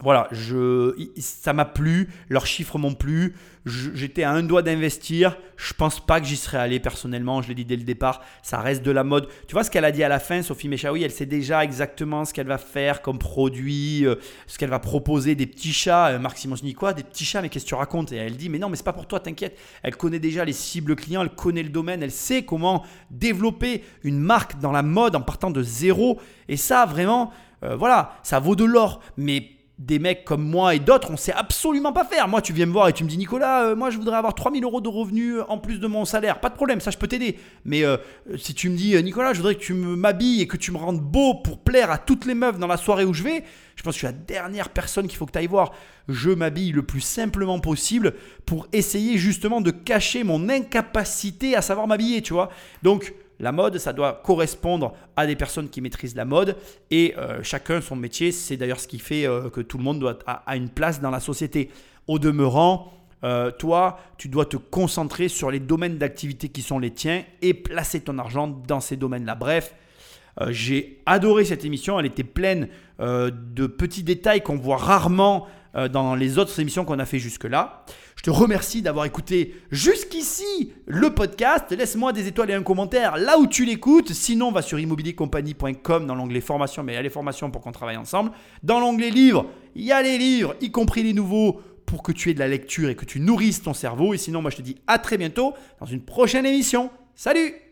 voilà, je, ça m'a plu, leurs chiffres m'ont plu, j'étais à un doigt d'investir, je pense pas que j'y serais allé personnellement, je l'ai dit dès le départ, ça reste de la mode. Tu vois ce qu'elle a dit à la fin, Sophie Méchaoui, elle sait déjà exactement ce qu'elle va faire comme produit, euh, ce qu'elle va proposer, des petits chats, euh, Marc Simoncini, quoi, des petits chats, mais qu'est-ce que tu racontes? Et elle dit, mais non, mais c'est pas pour toi, t'inquiète, elle connaît déjà les cibles clients, elle connaît le domaine, elle sait comment développer une marque dans la mode en partant de zéro, et ça, vraiment, euh, voilà, ça vaut de l'or, mais des mecs comme moi et d'autres, on sait absolument pas faire. Moi, tu viens me voir et tu me dis, Nicolas, euh, moi, je voudrais avoir 3000 euros de revenus en plus de mon salaire. Pas de problème, ça, je peux t'aider. Mais euh, si tu me dis, euh, Nicolas, je voudrais que tu m'habilles et que tu me rendes beau pour plaire à toutes les meufs dans la soirée où je vais, je pense que je suis la dernière personne qu'il faut que tu ailles voir. Je m'habille le plus simplement possible pour essayer justement de cacher mon incapacité à savoir m'habiller, tu vois. Donc, la mode, ça doit correspondre à des personnes qui maîtrisent la mode et euh, chacun son métier. C'est d'ailleurs ce qui fait euh, que tout le monde doit a, une place dans la société. Au demeurant, euh, toi, tu dois te concentrer sur les domaines d'activité qui sont les tiens et placer ton argent dans ces domaines-là. Bref, j'ai adoré cette émission. Elle était pleine de petits détails qu'on voit rarement dans les autres émissions qu'on a fait jusque-là. Je te remercie d'avoir écouté jusqu'ici le podcast. Laisse-moi des étoiles et un commentaire là où tu l'écoutes. Sinon, va sur immobiliercompagnie.com dans l'onglet formation, mais il y a les formations pour qu'on travaille ensemble. Dans l'onglet livres, il y a les livres, y compris les nouveaux, pour que tu aies de la lecture et que tu nourrisses ton cerveau. Et sinon, moi, je te dis à très bientôt dans une prochaine émission. Salut